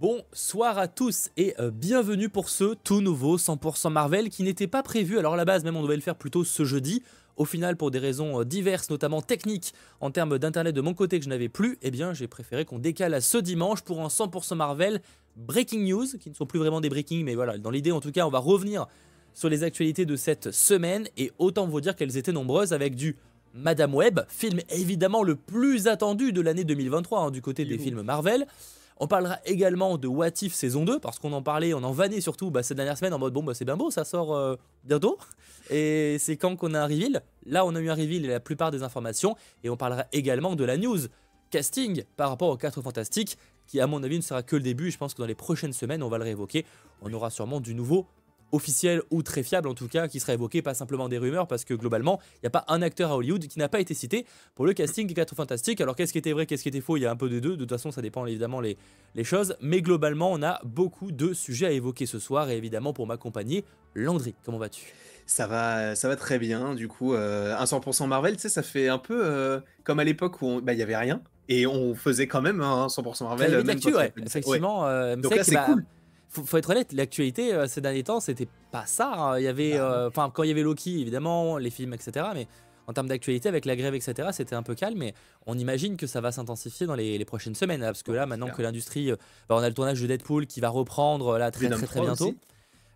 Bonsoir à tous et euh, bienvenue pour ce tout nouveau 100% Marvel qui n'était pas prévu. Alors à la base, même on devait le faire plutôt ce jeudi. Au final, pour des raisons euh, diverses, notamment techniques, en termes d'internet de mon côté que je n'avais plus, eh bien j'ai préféré qu'on décale à ce dimanche pour un 100% Marvel Breaking News, qui ne sont plus vraiment des breaking, mais voilà, dans l'idée en tout cas, on va revenir sur les actualités de cette semaine et autant vous dire qu'elles étaient nombreuses avec du Madame Web, film évidemment le plus attendu de l'année 2023 hein, du côté des films Marvel. On parlera également de What If saison 2, parce qu'on en parlait, on en vannait surtout bah, cette dernière semaine en mode bon, bah, c'est bien beau, ça sort euh, bientôt. Et c'est quand qu'on a un reveal. Là, on a eu un reveal et la plupart des informations. Et on parlera également de la news casting par rapport aux 4 Fantastiques, qui à mon avis ne sera que le début. Je pense que dans les prochaines semaines, on va le réévoquer. On aura sûrement du nouveau officiel ou très fiable en tout cas qui sera évoqué, pas simplement des rumeurs, parce que globalement, il n'y a pas un acteur à Hollywood qui n'a pas été cité pour le casting des 4 Fantastiques. Alors qu'est-ce qui était vrai, qu'est-ce qui était faux, il y a un peu de deux, de toute façon ça dépend évidemment les, les choses, mais globalement on a beaucoup de sujets à évoquer ce soir, et évidemment pour m'accompagner, Landry, comment vas-tu? Ça va, ça va très bien. Du coup, euh, un 100% Marvel, tu sais, ça fait un peu euh, comme à l'époque où bah, il y avait rien et on faisait quand même un 100% Marvel. Même ouais, effectivement. Euh, Donc là, c'est cool faut, faut être honnête, l'actualité euh, ces derniers temps, c'était pas ça. Hein. Il y avait, bah, euh, enfin, quand il y avait Loki, évidemment, les films, etc. Mais en termes d'actualité, avec la grève, etc., c'était un peu calme. Mais on imagine que ça va s'intensifier dans les, prochaines semaines, parce que là, maintenant que l'industrie, euh, bah, on a le tournage de Deadpool qui va reprendre là très très très, bientôt.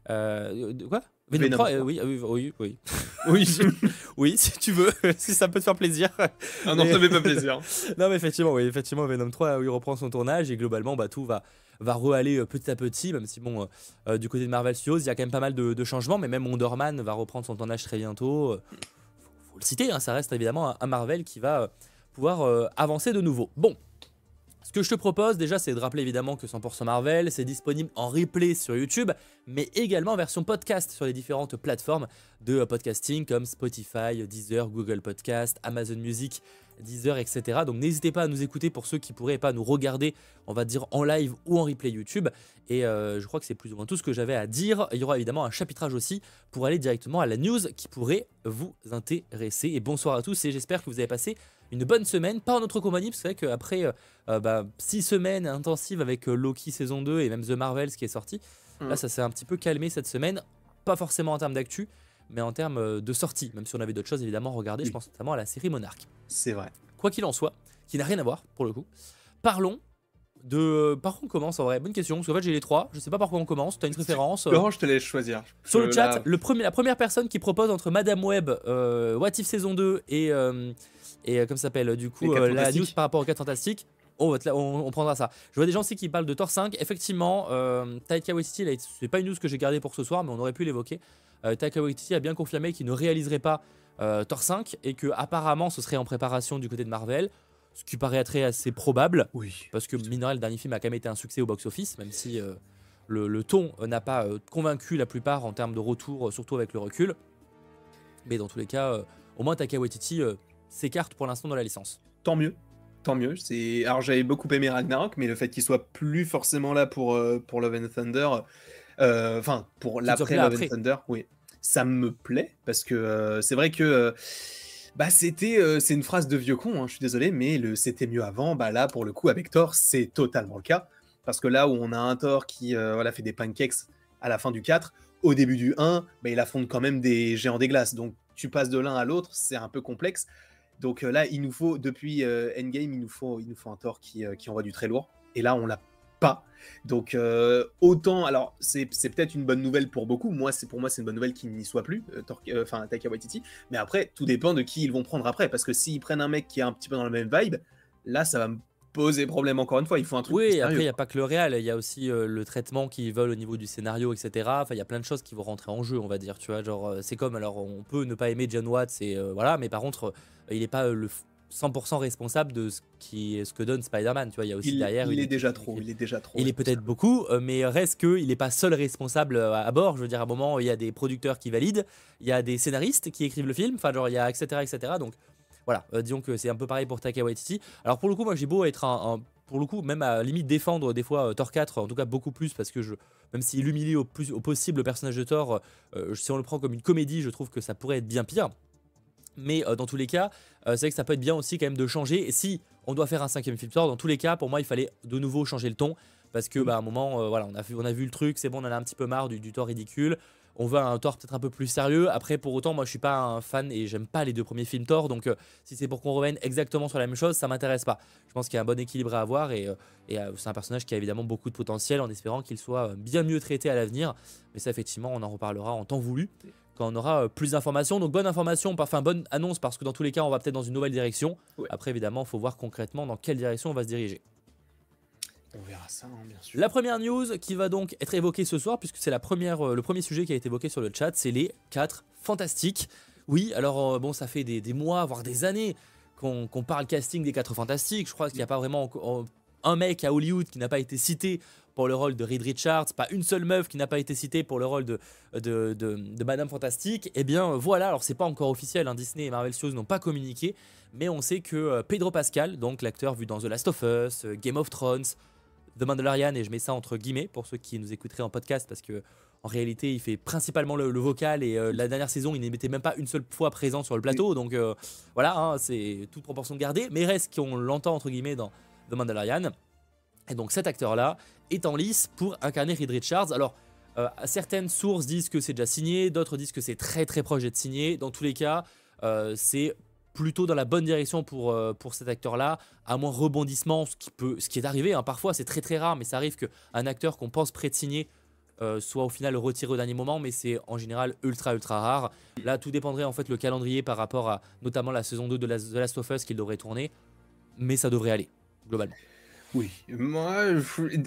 quoi? Venom, 3, oui, oui, oui, oui. oui, oui, si tu veux, si ça peut te faire plaisir. Ah non, ça fait pas plaisir. non, mais effectivement, oui, effectivement, Venom 3, il reprend son tournage et globalement, bah, tout va, va re-aller euh, petit à petit, même si bon, euh, euh, du côté de Marvel Studios, il y a quand même pas mal de, changements, mais même Wonder Man va reprendre son tournage très bientôt. Faut, faut le citer, hein, ça reste évidemment un, Marvel qui va pouvoir avancer de nouveau. Bon, ce que je te propose déjà, c'est de rappeler évidemment que 100% Marvel, c'est disponible en replay sur YouTube, mais également en version podcast sur les différentes plateformes de podcasting comme Spotify, Deezer, Google Podcast, Amazon Music, Deezer, etc. Donc n'hésitez pas à nous écouter pour ceux qui pourraient pas nous regarder, on va dire en live ou en replay YouTube. Et euh, je crois que c'est plus ou moins tout ce que j'avais à dire. Il y aura évidemment un chapitrage aussi pour aller directement à la news qui pourrait vous intéresser. Et bonsoir à tous et j'espère que vous avez passé une bonne semaine, pas en notre compagnie, parce que c'est vrai qu'après 6 euh, euh, bah, semaines intensives avec Loki saison 2 et même The Marvels qui est sorti, mm. là ça s'est un petit peu calmé cette semaine, pas forcément en termes d'actu, mais en termes de sortie, même si on avait d'autres choses évidemment à regarder, je pense notamment à la série Monarch. C'est vrai. Quoi qu'il en soit, qui n'a rien à voir pour le coup, parlons de. Par quoi on commence en vrai? Bonne question, parce qu'en fait j'ai les trois, je sais pas par quoi on commence, tu as une préférence? Laurent, je te laisse choisir. Sur le chat, le premier, la première personne qui propose entre Madame Web, euh, What If saison 2 et. Euh, et euh, comme ça s'appelle du coup la news par rapport aux 4 fantastiques on, on, prendra ça. Je vois des gens aussi qui parlent de Thor 5. Effectivement, euh, Taika Waititi, c'est pas une news que j'ai gardée pour ce soir, mais on aurait pu l'évoquer. Euh, Taika Waititi a bien confirmé qu'il ne réaliserait pas euh, Thor 5 et que apparemment ce serait en préparation du côté de Marvel. Ce qui paraîtrait assez probable. Oui. Parce que Mineral, le dernier film, a quand même été un succès au box-office, même si euh, le, ton n'a pas convaincu la plupart en termes de retour, surtout avec le recul. Mais dans tous les cas, au moins Taika Waititi s'écarte pour l'instant de la licence. Tant mieux tant mieux. C'est alors j'avais beaucoup aimé Ragnarok, mais le fait qu'il soit plus forcément là pour pour Love and Thunder, enfin pour l'après Love and Thunder, oui, ça me plaît parce que euh, c'est vrai que euh, bah c'était euh, c'est une phrase de vieux con, hein, je suis désolé, mais le c'était mieux avant, bah là pour le coup avec Thor c'est totalement le cas parce que là où on a un Thor qui voilà fait des pancakes à la fin du 4, au début du 1, bah, il affronte quand même des géants des glaces, donc tu passes de l'un à l'autre, c'est un peu complexe. Donc là, il nous faut, depuis Endgame, il nous faut, il nous faut un Thor qui, qui envoie du très lourd. Et là, on l'a donc euh, autant, alors c'est peut-être une bonne nouvelle pour beaucoup. Moi, c'est pour moi c'est une bonne nouvelle qu'il n'y soit plus, euh, euh, enfin Taika Waititi. Mais après, tout dépend de qui ils vont prendre après, parce que s'ils prennent un mec qui est un petit peu dans la même vibe, là, ça va me poser problème encore une fois. Il faut un truc. Oui, après il n'y a pas que le réel, il y a aussi le traitement qu'ils veulent au niveau du scénario, etc. Enfin, il y a plein de choses qui vont rentrer en jeu, on va dire. Tu vois, genre c'est comme alors on peut ne pas aimer John Watts et voilà, mais par contre il n'est pas le 100% responsable de ce, qui, ce que donne Spider-Man. Tu vois, il y a aussi il, derrière. Il est déjà trop. Il est déjà trop. Il est peut-être beaucoup, euh, mais reste qu'il n'est pas seul responsable euh, à, bord. Je veux dire, à un moment, il y a des producteurs qui valident, il y a des scénaristes qui écrivent le film. Enfin, genre, il y a etc. etc. Donc, voilà. Euh, disons que c'est un peu pareil pour Taika Waititi. Alors, pour le coup, moi, j'ai beau être un, pour le coup, même à limite défendre des fois Thor 4, en tout cas beaucoup plus, parce que je, même s'il humilie au, plus, au possible le personnage de Thor, si on le prend comme une comédie, je trouve que ça pourrait être bien pire. Mais euh, dans tous les cas, euh, c'est vrai que ça peut être bien aussi quand même de changer. Et si on doit faire un cinquième film Thor, dans tous les cas, pour moi, il fallait de nouveau changer le ton. parce que bah, à un moment, voilà, on a, vu, on a vu le truc, c'est bon, on en a un petit peu marre du, du Thor ridicule on veut un Thor peut-être un peu plus sérieux. Après, pour autant, moi je suis pas un fan et j'aime pas les deux premiers films Thor, donc euh, si c'est pour qu'on revienne exactement sur la même chose, ça m'intéresse pas. Je pense qu'il y a un bon équilibre à avoir et, euh, euh, c'est un personnage qui a évidemment beaucoup de potentiel en espérant qu'il soit bien mieux traité à l'avenir. Mais ça, effectivement, on en reparlera en temps voulu quand on aura plus d'informations. Donc bonne information, enfin bonne annonce parce que dans tous les cas, on va peut-être dans une nouvelle direction. Après, évidemment, il faut voir concrètement dans quelle direction on va se diriger. On verra ça, hein, bien sûr. La première news qui va donc être évoquée ce soir, puisque c'est la première, euh, le premier sujet qui a été évoqué sur le chat, c'est les 4 fantastiques. Oui, alors euh, bon, ça fait des, mois, voire des années qu'on parle casting des 4 fantastiques. Je crois qu'il n'y a pas vraiment un mec à Hollywood qui n'a pas été cité pour le rôle de Reed Richards, pas une seule meuf qui n'a pas été citée pour le rôle de, de, Madame Fantastique. Eh bien voilà, alors c'est pas encore officiel, hein, Disney et Marvel Studios n'ont pas communiqué, mais on sait que euh, Pedro Pascal, donc l'acteur vu dans The Last of Us, Game of Thrones, The Mandalorian, et je mets ça entre guillemets pour ceux qui nous écouteraient en podcast, parce que en réalité, il fait principalement le, vocal et euh, la dernière saison, il n'était même pas une seule fois présent sur le plateau. Donc euh, voilà, hein, c'est toute proportion gardée. Mais reste qu'on l'entend entre guillemets dans The Mandalorian. Et donc cet acteur-là est en lice pour incarner Reed Richards. Alors, euh, certaines sources disent que c'est déjà signé, d'autres disent que c'est très très proche d'être signé. Dans tous les cas, c'est plutôt dans la bonne direction pour, euh, pour cet acteur-là, à moins rebondissement, ce qui, peut, ce qui est arrivé. Hein. Parfois, c'est très très rare, mais ça arrive qu'un acteur qu'on pense prêt de signer euh, soit au final retiré au dernier moment, mais c'est en général ultra ultra rare. Là, tout dépendrait en fait le calendrier par rapport à notamment la saison 2 de The Last of Us qu'il devrait tourner, mais ça devrait aller, globalement. Oui, moi,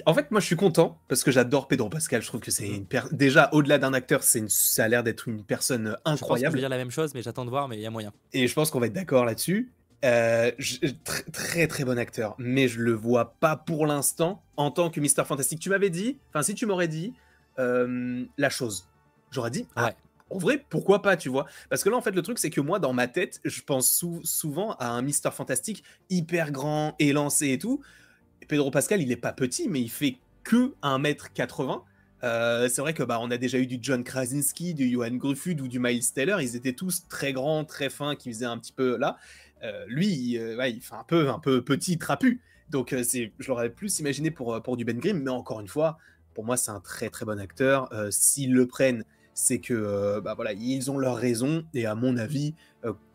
en fait, moi, je suis content parce que j'adore Pedro Pascal. Je trouve que c'est une déjà au-delà d'un acteur, c'est ça a l'air d'être une personne incroyable. Je, vais dire la même chose, mais j'attends de voir, mais il y a moyen. Et je pense qu'on va être d'accord là-dessus. Euh, très, très bon acteur, mais je le vois pas pour l'instant en tant que Mister Fantastic. Tu m'avais dit, enfin si tu m'aurais dit euh, la chose, j'aurais dit. Ah, en vrai, pourquoi pas, tu vois? Parce que là, en fait, le truc, c'est que moi, dans ma tête, je pense souvent à un Mister Fantastique hyper grand, élancé et tout. Pedro Pascal, il est pas petit, mais il fait que 1m80. Euh, c'est vrai que bah, on a déjà eu du John Krasinski, du Johan Gruffud ou du Miles Taylor. Ils étaient tous très grands, très fins, qui faisaient un petit peu là. Euh, lui, euh, il fait un peu, un peu petit, trapu. Donc c'est, je l'aurais plus imaginé pour, pour du Ben Grimm. Mais encore une fois, pour moi, c'est un très très bon acteur. S'ils le prennent, c'est que bah, voilà, ils ont leur raison. Et à mon avis,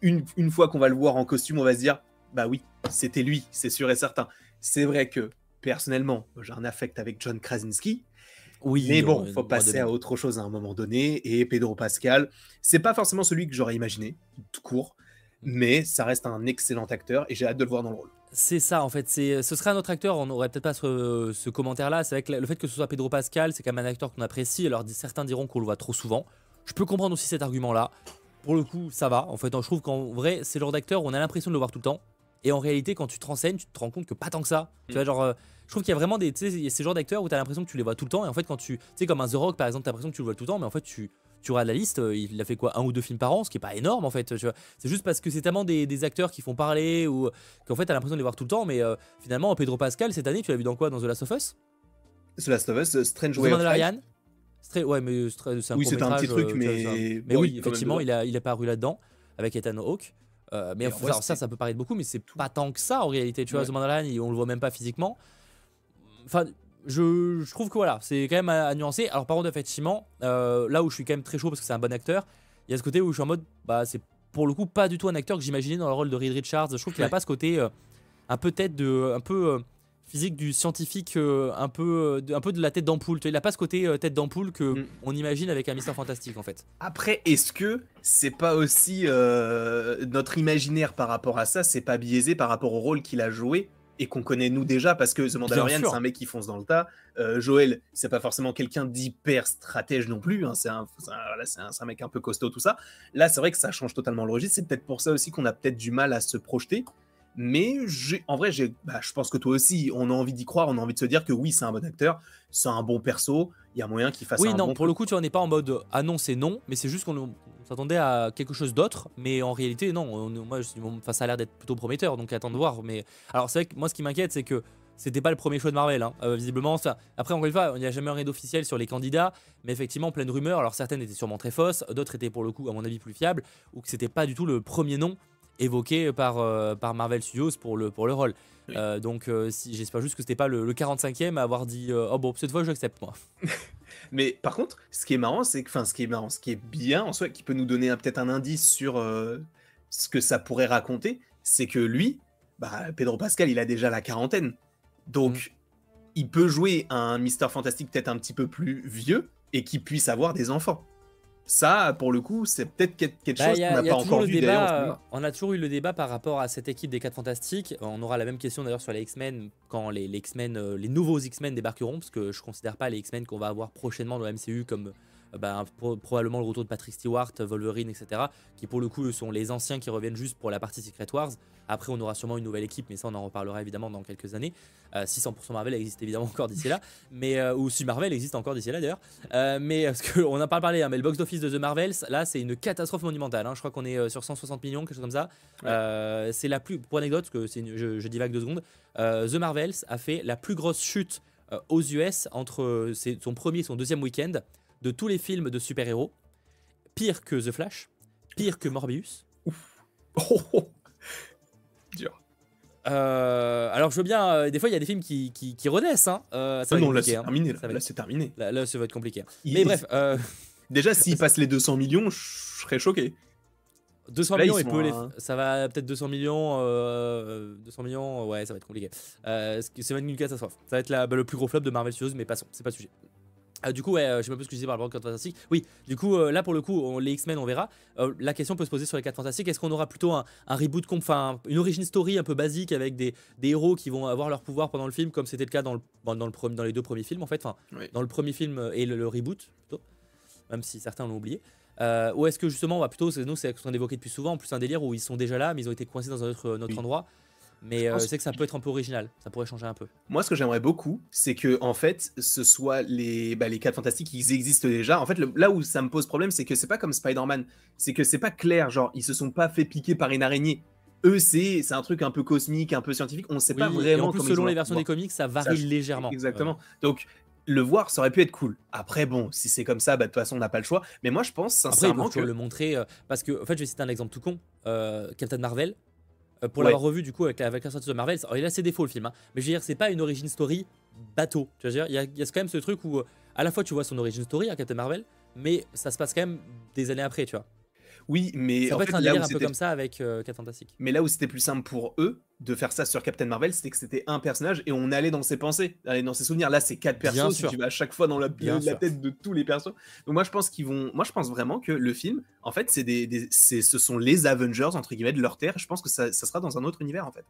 une, une fois qu'on va le voir en costume, on va se dire, bah oui, c'était lui, c'est sûr et certain. C'est vrai que personnellement, j'ai un affect avec John Krasinski. Oui, mais bon, il faut passer à autre chose à un moment donné. Et Pedro Pascal, c'est pas forcément celui que j'aurais imaginé, tout court, mais ça reste un excellent acteur et j'ai hâte de le voir dans le rôle. C'est ça en fait, c'est ce serait un autre acteur, on n'aurait peut-être pas ce, commentaire-là. C'est avec le fait que ce soit Pedro Pascal, c'est quand même un acteur qu'on apprécie. Alors certains diront qu'on le voit trop souvent. Je peux comprendre aussi cet argument-là. Pour le coup, ça va. En fait, je trouve qu'en vrai, c'est le genre d'acteur où on a l'impression de le voir tout le temps. Et en réalité, quand tu te renseignes, tu te rends compte que pas tant que ça. Tu mm. vois, genre, euh, je trouve qu'il y a vraiment des, ces genres d'acteurs où tu as l'impression que tu les vois tout le temps. Et en fait, quand tu, tu sais, comme un The Rock par exemple, tu as l'impression que tu le vois tout le temps, mais en fait, tu, tu regardes la liste, euh, il a fait quoi Un ou deux films par an, ce qui est pas énorme en fait. C'est juste parce que c'est tellement des, acteurs qui font parler ou qu'en fait, tu as l'impression de les voir tout le temps. Mais euh, finalement, Pedro Pascal, cette année, tu l'as vu dans quoi? Dans The Last of Us? The Last of Us, Strange Way of Life. Ouais, mais c'est un, oui, un petit truc, mais, mais oui, effectivement, il a, il a paru là-dedans avec Ethan Hawke. Euh, mais ça, ça peut paraître beaucoup, mais c'est pas tant que ça en réalité. Tu vois, The Mandalorian, on le voit même pas physiquement. Enfin, je, trouve que voilà, c'est quand même à, nuancer. Alors, par contre, effectivement, euh, là où je suis quand même très chaud parce que c'est un bon acteur, il y a ce côté où je suis en mode, bah, c'est pour le coup pas du tout un acteur que j'imaginais dans le rôle de Reed Richards. Je trouve qu'il a pas ce côté euh, un peu tête de, un peu physique du scientifique euh, un, peu, euh, un peu de la tête d'ampoule. Il n'a pas ce côté euh, tête d'ampoule que mm. on imagine avec un Mister Fantastique en fait. Après, est-ce que c'est pas aussi notre imaginaire par rapport à ça, c'est pas biaisé par rapport au rôle qu'il a joué et qu'on connaît nous déjà? Parce que The Mandalorian c'est un mec qui fonce dans le tas. Joël c'est pas forcément quelqu'un d'hyper stratège non plus. Hein. c'est un, un, un, mec un peu costaud tout ça. Là c'est vrai que ça change totalement le registre. C'est peut-être pour ça aussi qu'on a peut-être du mal à se projeter. Mais en vrai, bah, je pense que toi aussi, on a envie d'y croire, on a envie de se dire que oui, c'est un bon acteur, c'est un bon perso, il y a moyen qu'il fasse oui, un non, pour le coup, tu n'en es pas en mode ah non, c'est non, mais c'est juste qu'on s'attendait à quelque chose d'autre, mais en réalité, non. moi, ça a l'air d'être plutôt prometteur, donc attends de voir. Mais alors, c'est vrai que moi, ce qui m'inquiète, c'est que c'était pas le premier show de Marvel, hein. euh, visiblement. Ça... Après, encore une fois, il n'y a jamais rien d'officiel sur les candidats, mais effectivement, plein de rumeurs. Alors, certaines étaient sûrement très fausses, d'autres étaient pour le coup, à mon avis, plus fiables, ou que c'était pas du tout le premier nom évoqué par, par Marvel Studios pour le, pour le rôle. donc si, j'espère juste que c'était pas le, 45e à avoir dit oh bon cette fois j'accepte moi. Mais par contre, ce qui est marrant, c'est que, enfin, ce qui est marrant, ce qui est bien en soi, qui peut nous donner peut-être un indice sur ce que ça pourrait raconter, c'est que lui, bah, Pedro Pascal, il a déjà la quarantaine. Donc, mm. il peut jouer un Mister Fantastique peut-être un petit peu plus vieux et qui puisse avoir des enfants. Ça, pour le coup, c'est peut-être quelque bah, chose qu'on n'a pas encore vu débat, On a toujours eu le débat par rapport à cette équipe des 4 Fantastiques. On aura la même question d'ailleurs sur les X-Men quand les, X-Men, euh, les nouveaux X-Men débarqueront, parce que je considère pas les X-Men qu'on va avoir prochainement dans le MCU comme euh, bah, probablement le retour de Patrick Stewart, Wolverine, etc. Qui pour le coup sont les anciens qui reviennent juste pour la partie Secret Wars. Après, on aura sûrement une nouvelle équipe, mais ça, on en reparlera évidemment dans quelques années. Euh, si 100% Marvel existe évidemment encore d'ici là, mais euh, ou si Marvel existe encore d'ici là d'ailleurs. mais parce qu'on n'a pas parlé, hein, mais le box office de The Marvels, là, c'est une catastrophe monumentale. Hein. Je crois qu'on est sur 160 millions, quelque chose comme ça. c'est la plus, pour anecdote, que je, je divague deux secondes. The Marvels a fait la plus grosse chute aux US entre son premier et son deuxième week-end de tous les films de super-héros. Pire que The Flash, pire que Morbius. Ouf. Oh, Dur. Euh, alors je veux bien, euh, des fois il y a des films qui, qui, qui renaissent. Hein. Euh, ça ah non, là c'est hein. terminé. Là, c'est terminé. Là, ça va être compliqué. Mais bref. Déjà, s'il passe les 200 millions, je serais choqué. 200 millions, il peut ça va peut-être 200 millions. 200 millions, ouais, ça va être compliqué. va être une catastrophe. Ça va être la, bah, le plus gros flop de Marvel Studios, mais passons, c'est pas le sujet. Ah, du coup, ouais, euh, je sais pas plus ce que je disais par rapport aux 4 fantastiques. Oui, du coup, euh, là pour le coup, les X-Men, on verra. la question peut se poser sur les 4 fantastiques. Est-ce qu'on aura plutôt un, reboot, enfin une origin story un peu basique avec des, héros qui vont avoir leur pouvoir pendant le film, comme c'était le cas dans, le, dans, le, dans les deux premiers films en fait, enfin, dans le premier film et le, reboot plutôt, même si certains l'ont oublié. ou est-ce que justement, on va plutôt, nous, c'est ce qu'on évoquait depuis souvent, en plus un délire où ils sont déjà là, mais ils ont été coincés dans un autre, autre endroit. Mais euh, je sais que ça peut être un peu original, ça pourrait changer un peu. Moi, ce que j'aimerais beaucoup, c'est que en fait, ce soit les, bah, les 4 fantastiques, ils existent déjà. En fait, là où ça me pose problème, c'est que c'est pas comme Spider-Man, c'est que c'est pas clair, genre, ils se sont pas fait piquer par une araignée. Eux, c'est un truc un peu cosmique, un peu scientifique, on sait pas vraiment. Et en plus, selon les versions des comics, ça varie légèrement. Exactement. Donc, le voir, ça aurait pu être cool. Après, bon, si c'est comme ça, bah, de toute façon, on n'a pas le choix. Mais moi, je pense sincèrement Après, que... le montrer, euh, parce que, en fait, je vais citer un exemple tout con. Euh, Captain Marvel, euh, pour l'avoir revu du coup avec, avec la sortie de Marvel, il a ses défauts le film, hein. mais je veux dire, c'est pas une origin story bateau. Tu vois, il y, a, il y a quand même ce truc où euh, à la fois tu vois son origin story à Captain Marvel, mais ça se passe quand même des années après, tu vois. Oui, mais ça en peut être un délire un peu comme ça avec euh, Fantastic. Mais là où c'était plus simple pour eux de faire ça sur Captain Marvel, c'était que c'était un personnage et on allait dans ses pensées, allait dans ses souvenirs. Là, c'est quatre personnes, tu vas à chaque fois dans la, la tête de tous les persos. Donc moi, je pense qu'ils vont. Moi, je pense vraiment que le film, en fait, c'est des, ce sont les Avengers entre guillemets de leur terre. Je pense que ça, ça sera dans un autre univers en fait.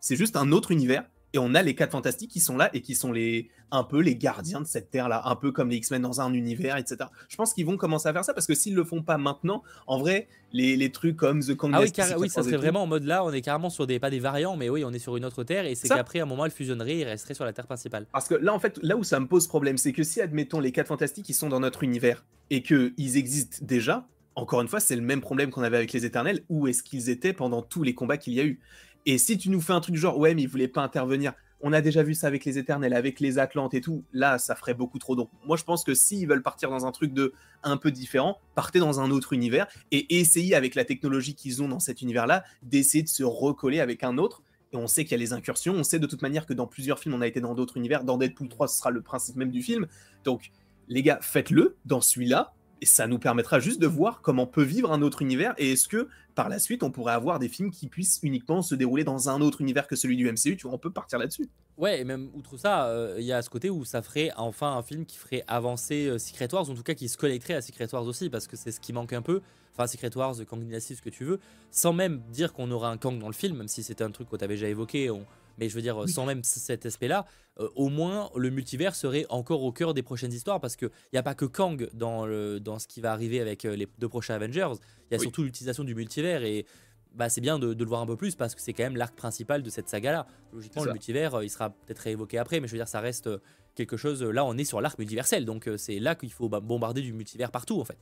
C'est juste un autre univers et on a les quatre fantastiques qui sont là et qui sont les un peu les gardiens de cette terre là, un peu comme les X-Men dans un univers, etc. Je pense qu'ils vont commencer à faire ça parce que s'ils le font pas maintenant, en vrai, les, les trucs comme The Kang. Ah oui, oui ça serait vraiment en mode là, on est carrément sur des pas des variants, mais oui, on est sur une autre terre et c'est qu'après à un moment elle fusionnerait, et resterait sur la terre principale. Parce que là en fait, là où ça me pose problème, c'est que si admettons les quatre fantastiques qui sont dans notre univers et que ils existent déjà, encore une fois, c'est le même problème qu'on avait avec les Éternels. Où est-ce qu'ils étaient pendant tous les combats qu'il y a eu? Et si tu nous fais un truc genre, ouais, mais ils voulaient pas intervenir, on a déjà vu ça avec les Éternels, avec les Atlantes et tout. Là, ça ferait beaucoup trop. Donc, moi, je pense que s'ils veulent partir dans un truc de un peu différent, partez dans un autre univers et essayez avec la technologie qu'ils ont dans cet univers-là d'essayer de se recoller avec un autre. Et on sait qu'il y a les incursions. On sait de toute manière que dans plusieurs films, on a été dans d'autres univers. Dans Deadpool 3, ce sera le principe même du film. Donc, les gars, faites-le dans celui-là et ça nous permettra juste de voir comment peut vivre un autre univers et est-ce que par la suite on pourrait avoir des films qui puissent uniquement se dérouler dans un autre univers que celui du MCU, tu vois, on peut partir là-dessus. Ouais, et même outre ça, euh, il y a ce côté où ça ferait enfin un film qui ferait avancer euh, Secret Wars, en tout cas qui se connecterait à Secret Wars aussi, parce que c'est ce qui manque un peu. Enfin, Secret Wars, Kang Dynasty, ce que tu veux, sans même dire qu'on aura un Kang dans le film, même si c'était un truc que tu avais déjà évoqué, mais je veux dire, sans même cet aspect-là, euh, au moins le multivers serait encore au cœur des prochaines histoires parce qu'il n'y a pas que Kang dans, le, dans ce qui va arriver avec euh, les deux prochains Avengers, il y a surtout l'utilisation du multivers et bah, c'est bien de, le voir un peu plus parce que c'est quand même l'arc principal de cette saga-là. Logiquement, le multivers, euh, il sera peut-être réévoqué après, mais je veux dire, ça reste quelque chose. Là, on est sur l'arc multiversel, donc c'est là qu'il faut bombarder du multivers partout en fait.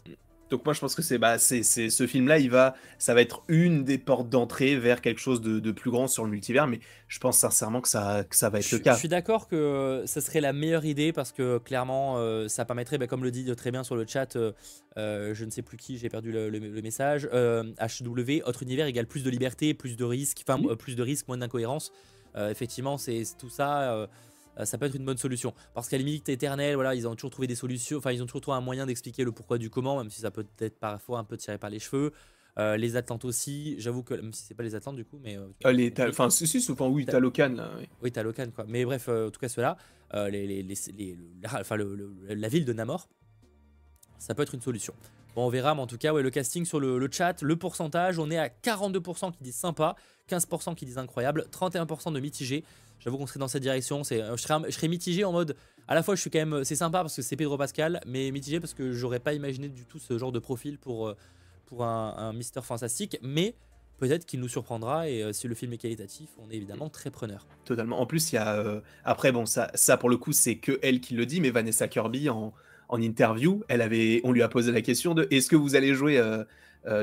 Donc moi je pense que c'est bah c'est ce film là il va ça va être une des portes d'entrée vers quelque chose de, plus grand sur le multivers mais je pense sincèrement que ça que ça va être le cas. Je suis d'accord que ça serait la meilleure idée parce que clairement euh, ça permettrait bah, comme le dit très bien sur le chat euh, euh, je ne sais plus qui j'ai perdu le, message HW autre univers égale plus de liberté plus de risques enfin plus de risques moins d'incohérence effectivement c'est tout ça euh, ça peut être une bonne solution. Parce qu'à la limite éternelle, voilà, ils ont toujours trouvé des solutions, enfin ils ont toujours trouvé un moyen d'expliquer le pourquoi du comment, même si ça peut être parfois un peu tiré par les cheveux. Euh, les Atlantes aussi, j'avoue que même si c'est pas les Atlantes du coup, mais euh, les enfin si si souvent oui Talocan là. Oui, oui Talocan quoi. Mais bref, en tout cas ceux-là, les, les, les, la ville de Namor, ça peut être une solution. Bon, on verra, mais en tout cas, ouais, le casting sur le, chat, le pourcentage, on est à 42% qui disent sympa, 15% qui disent incroyable, 31% de mitigé. J'avoue qu'on serait dans cette direction. Euh, je, serais, je serais mitigé en mode. À la fois, je suis quand même. C'est sympa parce que c'est Pedro Pascal, mais mitigé parce que j'aurais pas imaginé du tout ce genre de profil pour, euh, pour un, un Mister Fantastique. Mais peut-être qu'il nous surprendra et euh, si le film est qualitatif, on est évidemment très preneur. Totalement. En plus, il y a. après, bon, ça, ça pour le coup, c'est que elle qui le dit, mais Vanessa Kirby en, en interview, elle avait, on lui a posé la question de est-ce que vous allez jouer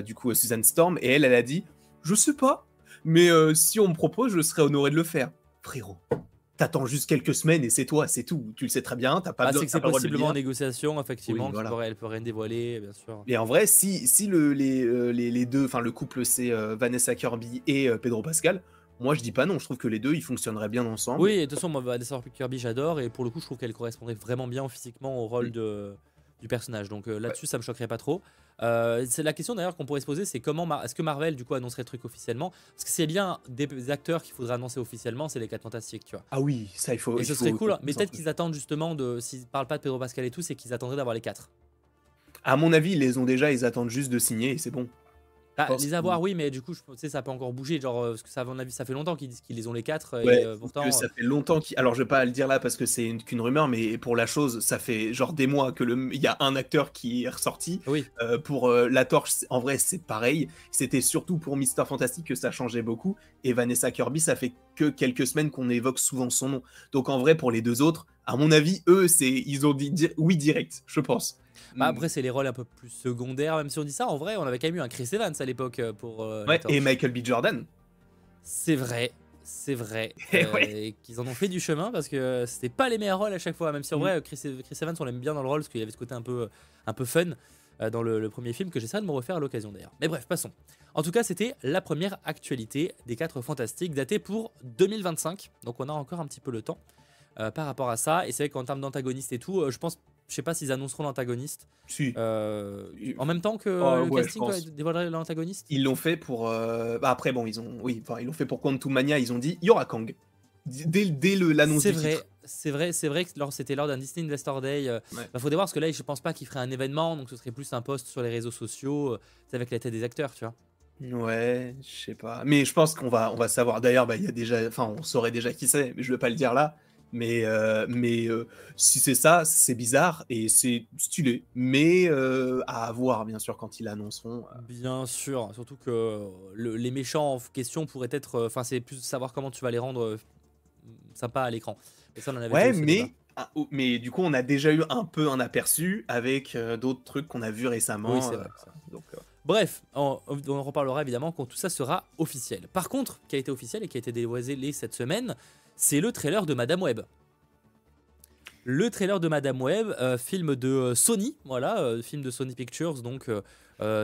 du coup Susan Storm? Et elle, elle a dit je sais pas, mais si on me propose, je serais honoré de le faire frérot, t'attends juste quelques semaines et c'est toi, c'est tout. Tu le sais très bien, t'as pas bah, C'est que c'est possiblement en négociation, effectivement, elle peut rien dévoiler, bien sûr. Et en vrai, si, si le, les, euh, les, les, deux, enfin le couple c'est euh, Vanessa Kirby et euh, Pedro Pascal, moi je dis pas non, je trouve que les deux ils fonctionneraient bien ensemble. Oui, et de toute façon, moi Vanessa Kirby j'adore et pour le coup, je trouve qu'elle correspondrait vraiment bien physiquement au rôle de, du personnage. Donc là-dessus, ça me choquerait pas trop. Euh, c'est la question d'ailleurs qu'on pourrait se poser, c'est comment est-ce que Marvel du coup annoncerait le truc officiellement? Parce que c'est bien des acteurs qu'il faudrait annoncer officiellement, c'est les 4 fantastiques, tu vois. Ah oui, ça il faut. Et ce serait cool, mais peut-être qu'ils attendent justement de, s'ils parlent pas de Pedro Pascal et tout, c'est qu'ils attendraient d'avoir les 4. À mon avis, ils les ont déjà, ils attendent juste de signer et c'est bon. Bah, les avoir, oui, mais du coup, je sais, ça peut encore bouger. Genre, euh, parce que ça, à mon avis, ça fait longtemps qu'ils disent qu'ils les ont les quatre. et, euh, pourtant, ça fait longtemps qu'ils. Alors, je vais pas le dire là parce que c'est qu'une rumeur, mais pour la chose, ça fait genre des mois que le. Il y a un acteur qui est ressorti. Oui. Euh, pour la torche, en vrai, c'est pareil. C'était surtout pour Mister Fantastic que ça changeait beaucoup. Et Vanessa Kirby, ça fait que quelques semaines qu'on évoque souvent son nom. Donc, en vrai, pour les deux autres, à mon avis, eux, c'est ils ont dit oui direct, je pense. Bah, après, c'est les rôles un peu plus secondaires, même si on dit ça. En vrai, on avait quand même eu un Chris Evans à l'époque euh, pour. Euh, ouais, et Michael B. Jordan. C'est vrai, c'est vrai. euh, Qu'ils en ont fait du chemin parce que c'était pas les meilleurs rôles à chaque fois. Même si en mm. vrai, Chris, Chris, Evans, on l'aime bien dans le rôle parce qu'il y avait ce côté un peu, un peu fun euh, dans le, premier film que j'essaierai de me refaire à l'occasion d'ailleurs. Mais bref, passons. En tout cas, c'était la première actualité des 4 Fantastiques, datée pour 2025. Donc on a encore un petit peu le temps. par rapport à ça. Et c'est vrai qu'en termes d'antagonistes et tout, je pense je sais pas s'ils annonceront l'antagoniste. Si. Euh, en même temps que oh, le casting dévoilerait l'antagoniste. Ils l'ont fait pour. Euh, bah, après, bon, ils ont. Oui, enfin, ils l'ont fait pour Quantum Mania. Ils ont dit il y aura Kang. Dès, dès l'annonce C'est vrai. C'est vrai, c'est vrai que c'était lors d'un Disney Investor Day. Il euh, ouais. bah, faudrait voir parce que là, je pense pas qu'il ferait un événement, donc ce serait plus un post sur les réseaux sociaux, avec la tête des acteurs, tu vois. Ouais, je sais pas. Mais je pense qu'on va, on va savoir. D'ailleurs, bah, il y a déjà, enfin, on saurait déjà qui c'est, mais je vais pas le dire là. Mais, euh, mais euh, si c'est ça, c'est bizarre et c'est stylé. Mais euh, à voir, bien sûr, quand ils l'annonceront. Bien sûr, surtout que les méchants en question pourraient être. Enfin, c'est plus savoir comment tu vas les rendre sympas à l'écran. ouais, mais, ah, oh, mais du coup, on a déjà eu un peu un aperçu avec d'autres trucs qu'on a vus récemment. Oui, c'est vrai. Donc, Bref, on, on, reparlera évidemment quand tout ça sera officiel. Par contre, qui a été officiel et qui a été dévoilé cette semaine, c'est le trailer de Madame Web. Le trailer de Madame Web, euh, film de euh, Sony, voilà, euh, film de Sony Pictures, donc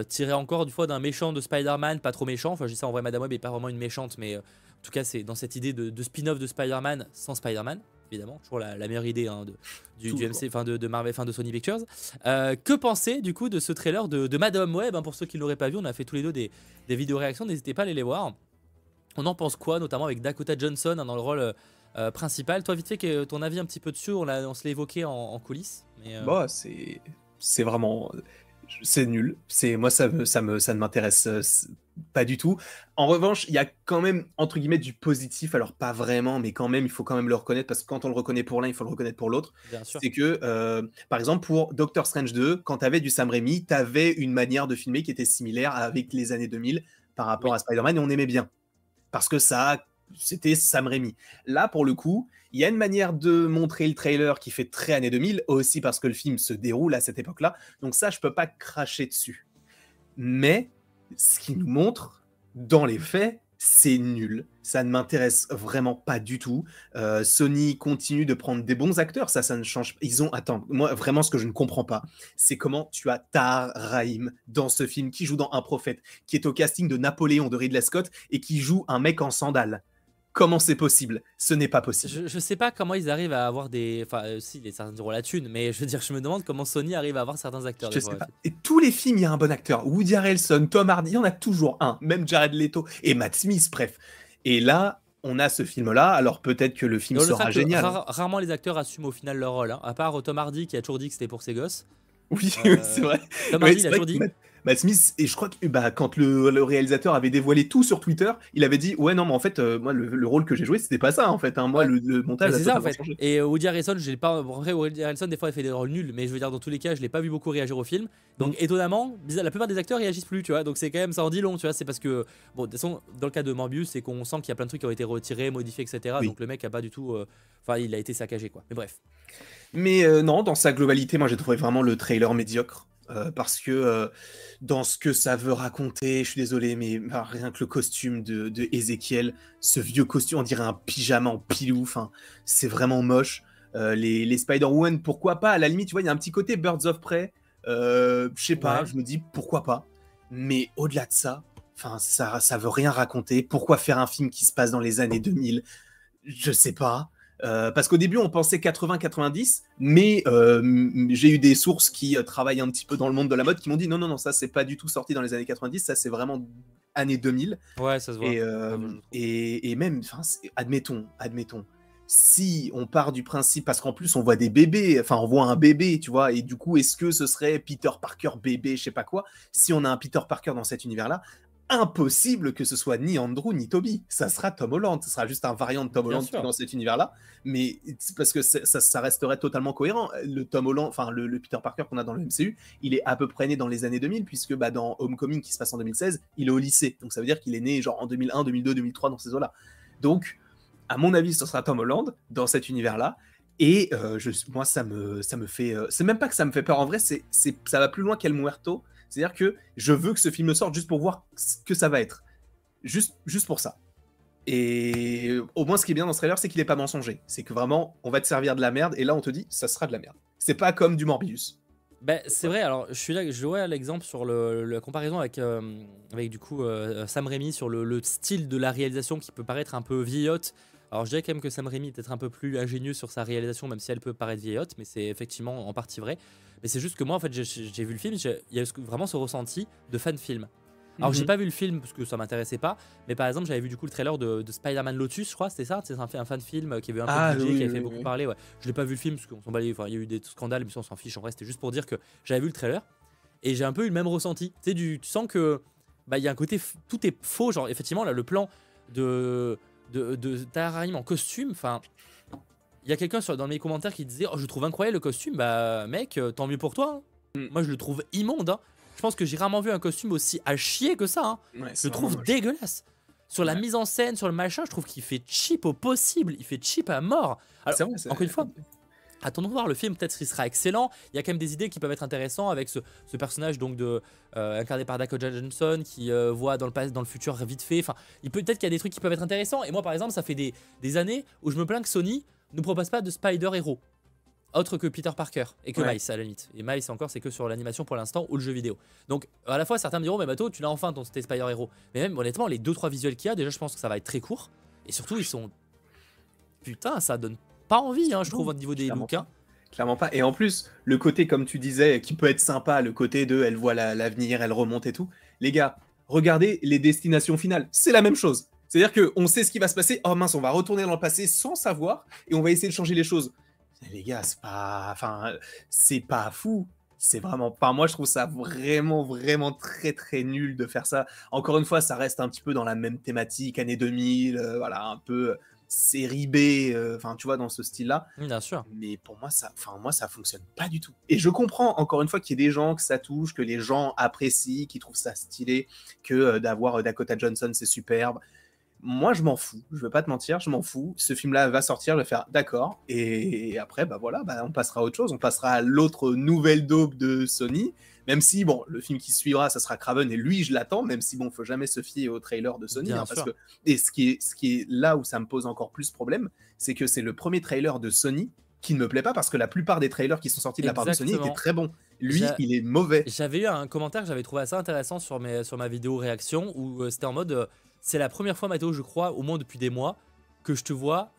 tiré encore du fois d'un méchant de Spider-Man, pas trop méchant. Enfin, je dis ça en vrai, Madame Web est pas vraiment une méchante, mais en tout cas, c'est dans cette idée de, spin-off de Spider-Man sans Spider-Man, évidemment, toujours la, meilleure idée hein, de, du, MC, fin de, Marvel, fin de Sony Pictures. que penser du coup de ce trailer de, Madame Web hein, Pour ceux qui ne l'auraient pas vu, on a fait tous les deux des, des vidéos réactions, n'hésitez pas à aller les voir. On en pense quoi, notamment avec Dakota Johnson hein, dans le rôle euh, principal? Toi, vite fait, que ton avis un petit peu dessus, on, on se l'a évoqué en, coulisses. Mais, euh, Bah, c'est, c'est vraiment. C'est nul. C'est moi, ça, me, ça, me, ça ne m'intéresse euh, pas du tout. En revanche, il y a quand même entre guillemets du positif. Alors pas vraiment, mais quand même, il faut quand même le reconnaître parce que quand on le reconnaît pour l'un, il faut le reconnaître pour l'autre. C'est que, par exemple, pour Doctor Strange 2, quand tu avais du Sam Raimi, tu avais une manière de filmer qui était similaire avec les années 2000 par rapport à Spider-Man et on aimait bien parce que ça c'était Sam Raimi. Là, pour le coup, Il y a une manière de montrer le trailer qui fait très années 2000, aussi parce que le film se déroule à cette époque-là. Donc ça, je peux pas cracher dessus. Mais ce qui nous montre, dans les faits, c'est nul. Ça ne m'intéresse vraiment pas du tout. Euh, Sony continue de prendre des bons acteurs. Ça, ça ne change pas. Ils ont. Attends, moi, vraiment, ce que je ne comprends pas, c'est comment tu as Tar Rahim dans ce film qui joue dans Un prophète, qui est au casting de Napoléon de Ridley Scott et qui joue un mec en sandales. Comment c'est possible? Ce n'est pas possible. Je, je sais pas comment ils arrivent à avoir des. Enfin, euh, si, les certains diront la thune, mais je veux dire, je me demande comment Sony arrive à avoir certains acteurs. Je sais pas. Et tous les films, il y a un bon acteur. Woody Harrelson, Tom Hardy, il y en a toujours un. Même Jared Leto et Matt Smith, bref. Et là, on a ce film-là. Alors peut-être que le film sera génial. rarement les acteurs assument au final leur rôle. Hein. À part Tom Hardy qui a toujours dit que c'était pour ses gosses. Oui, euh, c'est vrai. Tom Hardy, il a toujours dit. Matt Smith, et je crois que bah, quand le, réalisateur avait dévoilé tout sur Twitter, il avait dit Ouais, non, mais en fait, euh, moi, le, rôle que j'ai joué, c'était pas ça, en fait. Hein. Moi, le, montage, c'est ça, en fait. Et euh, Woody Harrelson, j'ai pas. Vrai, Woody Harrelson, des fois, il fait des rôles nuls, mais je veux dire, dans tous les cas, je l'ai pas vu beaucoup réagir au film. Donc, mm. étonnamment, la plupart des acteurs réagissent plus, tu vois. Donc, c'est quand même, ça en dit long, tu vois. C'est parce que, bon, de toute façon, dans le cas de Morbius, c'est qu'on sent qu'il y a plein de trucs qui ont été retirés, modifiés, etc. Donc, le mec a pas du tout. Euh, enfin, il a été saccagé, quoi. Mais bref. Mais non, dans sa globalité, moi, j'ai trouvé vraiment le trailer médiocre. Euh, parce que euh, dans ce que ça veut raconter, je suis désolé, mais bah, rien que le costume de, de Ezekiel, ce vieux costume, on dirait un pyjama en pilou, enfin, c'est vraiment moche. Euh, les, les Spider-Woman, pourquoi pas? À la limite, tu vois, il y a un petit côté Birds of Prey, je sais pas, je me dis pourquoi pas. Mais au-delà de ça, enfin, ça, ça veut rien raconter. Pourquoi faire un film qui se passe dans les années 2000 Je sais pas. Parce qu'au début, on pensait 80-90, mais euh, j'ai eu des sources qui euh, travaillent un petit peu dans le monde de la mode qui m'ont dit non, non, non, ça c'est pas du tout sorti dans les années 90, ça c'est vraiment années 2000. Ouais, ça se voit. Et, et, même, admettons, admettons, si on part du principe, parce qu'en plus on voit des bébés, enfin on voit un bébé, tu vois, et du coup, est-ce que ce serait Peter Parker bébé, je sais pas quoi, si on a un Peter Parker dans cet univers-là, impossible que ce soit ni Andrew ni Toby. Ça sera Tom Holland. Ce sera juste un variant de Tom Holland dans cet univers-là. Mais parce que ça, resterait totalement cohérent. Le Tom Holland, enfin le, Peter Parker qu'on a dans le MCU, il est à peu près né dans les années 2000, puisque bah, dans Homecoming qui se passe en 2016, il est au lycée. Donc ça veut dire qu'il est né genre en 2001, 2002, 2003 dans ces eaux-là. Donc, à mon avis, ce sera Tom Holland dans cet univers-là. Et euh, je, moi, ça me, ça me fait. Euh, c'est même pas que ça me fait peur en vrai, c'est, ça va plus loin qu'El Muerto c'est-à-dire que je veux que ce film sorte juste pour voir ce que ça va être. Juste, juste pour ça. Et au moins, ce qui est bien dans ce trailer, c'est qu'il n'est pas mensonger. C'est que vraiment, on va te servir de la merde, et là, on te dit, ça sera de la merde. C'est pas comme du Morbius. Ben, c'est vrai, alors je suis là, je vois l'exemple sur le, la comparaison avec, euh, avec du coup euh, Sam Raimi sur le, style de la réalisation qui peut paraître un peu vieillotte. Alors je dirais quand même que Sam Raimi est peut-être un peu plus ingénieux sur sa réalisation, même si elle peut paraître vieillotte, mais c'est effectivement en partie vrai. Mais c'est juste que moi, en fait, j'ai vu le film, il y a vraiment ce ressenti de fan film. Alors, j'ai mhm. pas vu le film parce que ça m'intéressait pas, mais par exemple, j'avais vu du coup le trailer de, Spider-Man Lotus, je crois, c'était ça? C'est un, un fan film qui avait un peu ah, budget, qui avait fait beaucoup parler. Ouais. Je l'ai pas vu le film parce qu'on s'en enfin, il y a eu des scandales, mais on s'en fiche. En vrai, c'était juste pour dire que j'avais vu le trailer et j'ai un peu eu le même ressenti. Tu sais, du, tu sens que bah, il y a un côté, tout est faux. Genre, effectivement, là, le plan de, de, de, de en costume, enfin, il y a quelqu'un dans mes commentaires qui disait Oh, je trouve incroyable le costume. Bah, mec, euh, tant mieux pour toi. Hein. Mm. Moi, je le trouve immonde. Hein. Je pense que j'ai rarement vu un costume aussi à chier que ça. Hein. je le trouve dégueulasse. Sur la mise en scène, sur le machin, je trouve qu'il fait cheap au possible. Il fait cheap à mort. Alors, encore une fois, Attendons voir le film, peut-être qu'il sera excellent. Il y a quand même des idées qui peuvent être intéressantes avec ce, personnage donc de euh, incarné par Dakota Johnson qui euh, voit dans le dans le futur vite fait. Enfin, il peut peut-être qu'il y a des trucs qui peuvent être intéressants. Et moi, par exemple, ça fait des, des années où je me plains que Sony ne propose pas de Spider-Héros. Autre que Peter Parker et que Miles à la limite. Et Miles encore, c'est que sur l'animation pour l'instant ou le jeu vidéo. Donc à la fois, certains me diront, mais Mato, tu l'as enfin ton Spider-Héros. Mais même honnêtement, les 2-3 visuels qu'il y a, déjà, je pense que ça va être très court. Et surtout, ils sont. Putain, ça donne pas envie, hein, je trouve, au niveau des looks. Hein. Clairement pas. Et en plus, le côté, comme tu disais, qui peut être sympa, le côté de elle voit l'avenir, elle remonte et tout. Les gars, regardez les destinations finales. C'est la même chose. C'est-à-dire qu'on sait ce qui va se passer. Oh mince, on va retourner dans le passé sans savoir et on va essayer de changer les choses. Les gars, c'est pas. Enfin, c'est pas fou. C'est vraiment pas. Moi, je trouve ça vraiment, vraiment très, très nul de faire ça. Encore une fois, ça reste un petit peu dans la même thématique, année 2000, euh, voilà, un peu série B, euh, enfin, tu vois, dans ce style-là. Bien sûr. Mais pour moi, ça, enfin, moi, ça fonctionne pas du tout. Et je comprends, encore une fois, qu'il y ait des gens que ça touche, que les gens apprécient, qui trouvent ça stylé, que euh, d'avoir Dakota Johnson, c'est superbe moi, je m'en fous. Je veux pas te mentir, je m'en fous. Ce film-là va sortir, je vais faire d'accord. Et après, bah voilà, bah, on passera à autre chose. On passera à l'autre nouvelle dope de Sony. Même si, bon, le film qui suivra, ça sera Craven, et lui, je l'attends, même si, bon, faut jamais se fier au trailer de Sony. Hein, parce que, et ce qui, est, ce qui est là où ça me pose encore plus problème, c'est que c'est le premier trailer de Sony qui ne me plaît pas, parce que la plupart des trailers qui sont sortis de la part de Sony étaient très bons. Lui, il est mauvais. J'avais eu un commentaire que j'avais trouvé assez intéressant sur, mes, sur ma vidéo réaction, où euh, c'était en mode, euh, c'est la première fois, Mathéo, je crois, au moins depuis des mois, que je te vois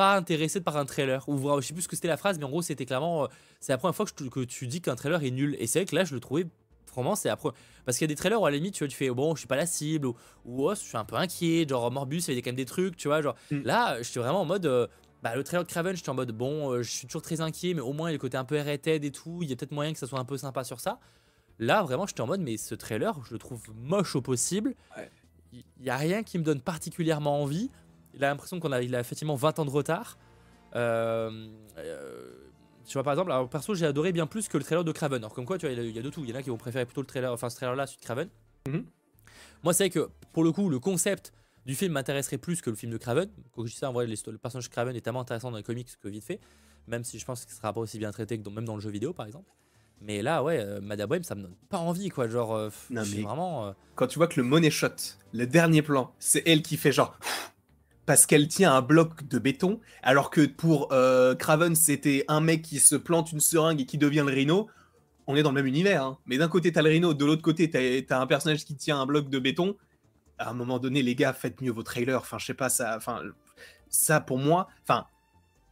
pas intéressé par un trailer. Ou je sais plus ce que c'était la phrase, mais en gros, c'était clairement. Euh, c'est la première fois que, tu dis qu'un trailer est nul. Et c'est vrai que là, je le trouvais. Vraiment, c'est après. Parce qu'il y a des trailers où à la limite, tu, vois, tu fais bon, je suis pas la cible, ou, oh, je suis un peu inquiet. Genre, Morbus, il y avait quand même des trucs, tu vois. Genre, mm. là, je suis vraiment en mode. Euh, bah, le trailer de Craven, j'étais en mode bon, euh, je suis toujours très inquiet, mais au moins il y a le côté un peu rated et tout. Il y a peut-être moyen que ça soit un peu sympa sur ça. Là, vraiment, j'étais en mode, mais ce trailer, je le trouve moche au possible. Il n'y a rien qui me donne particulièrement envie. Il a l'impression qu'on a, il a effectivement 20 ans de retard. Euh, euh, tu vois, par exemple, alors perso, j'ai adoré bien plus que le trailer de Craven. Alors, comme quoi, tu vois, il y a de tout. Il y en a qui vont préférer plutôt le trailer, enfin ce trailer-là, celui de Craven. Mhm. Moi, c'est que pour le coup, le concept du film m'intéresserait plus que le film de Craven. Quand je dis ça, en vrai, le personnage de Craven est tellement intéressant dans les comics que vite fait. Même si je pense qu'il sera pas aussi bien traité que même dans le jeu vidéo, par exemple. Mais là, ouais, euh, Madame Web, ça me donne pas envie, quoi. Genre, non, mais vraiment. Quand tu vois que le money shot, le dernier plan, c'est elle qui fait genre parce qu'elle tient un bloc de béton, alors que pour euh, Craven, c'était un mec qui se plante une seringue et qui devient le rhino. On est dans le même univers, hein. mais d'un côté t'as le rhino, de l'autre côté t'as as un personnage qui tient un bloc de béton. À un moment donné, les gars, faites mieux vos trailers. Enfin, je sais pas, ça, enfin, ça pour moi, enfin,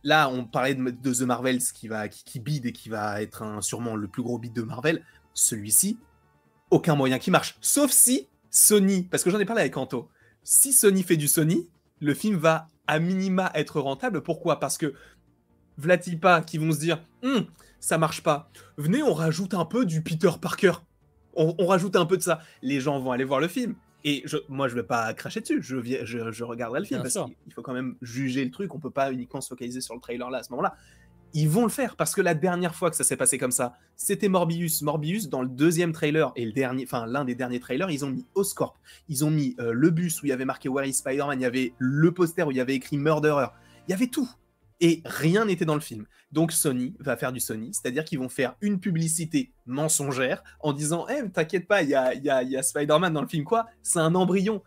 là, on parlait de, The Marvels qui va, qui, bide et qui va être sûrement le plus gros bid de Marvel. Celui-ci, aucun moyen qui marche, sauf si Sony, parce que j'en ai parlé avec Anto. Si Sony fait du Sony, le film va à minima être rentable. Pourquoi? Parce que Vlatipa qui vont se dire hum, ça marche pas. Venez, on rajoute un peu du Peter Parker. On, rajoute un peu de ça. Les gens vont aller voir le film. Et je, moi, je vais pas cracher dessus. Je, je, je regarderai le film parce qu'il faut quand même juger le truc. On peut pas uniquement se focaliser sur le trailer là à ce moment-là ils vont le faire. Parce que la dernière fois que ça s'est passé comme ça, c'était Morbius. Morbius, dans le deuxième trailer et le dernier, enfin l'un des derniers trailers, ils ont mis Oscorp, ils ont mis euh, le bus où il y avait marqué Where is Spider-Man, il y avait le poster où il y avait écrit Murderer, il y avait tout et rien n'était dans le film. Donc Sony va faire du Sony, c'est-à-dire qu'ils vont faire une publicité mensongère en disant Eh, t'inquiète pas, il y a, y a, Spider-Man dans le film, quoi? C'est un embryon.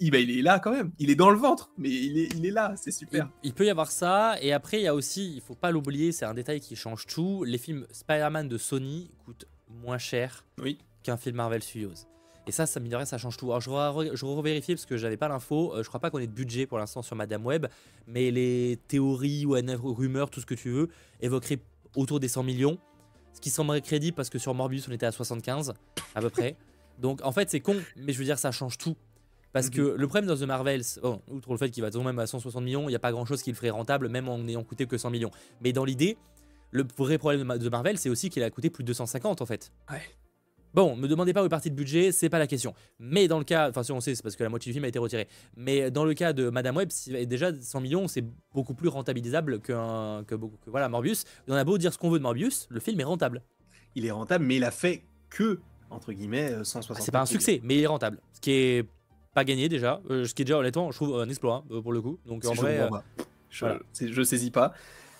Il, bah, il est là quand même, il est dans le ventre, mais il est, il est là, c'est super. Il, peut y avoir ça, et après, il y a aussi, il faut pas l'oublier, c'est un détail qui change tout les films Spider-Man de Sony coûtent moins cher oui. qu'un film Marvel Studios. Et ça, ça me ça change tout. Alors, je revérifier parce que j'avais pas l'info. Euh, je crois pas qu'on ait de budget pour l'instant sur Madame Web, mais les théories ou rumeurs, tout ce que tu veux, évoqueraient autour des 100 millions. Ce qui semblerait crédible parce que sur Morbius, on était à 75 à peu près. Donc, en fait, c'est con, mais je veux dire, ça change tout. Parce que mhm. le problème dans The Marvels, outre le fait qu'il va tomber même à 160 millions, il n'y a pas grand chose qui le ferait rentable, même en n'ayant coûté que 100 millions. Mais dans l'idée, le vrai problème de Marvel, c'est aussi qu'il a coûté plus de 250 en fait. Ouais. Bon, me demandez pas où est parti le budget, c'est pas la question. Mais dans le cas, enfin si on sait, c'est parce que la moitié du film a été retirée. Mais dans le cas de Madame Web, déjà 100 millions, c'est beaucoup plus rentabilisable qu'un que, que, voilà Morbius. On a beau dire ce qu'on veut de Morbius, le film est rentable. Il est rentable, mais il a fait que entre guillemets 160. Euh, c'est pas un succès, mais il est rentable. Ce qui est pas gagné déjà, euh, ce qui est déjà honnêtement, je trouve un exploit hein, pour le coup. Donc en vrai, je, je, saisis pas.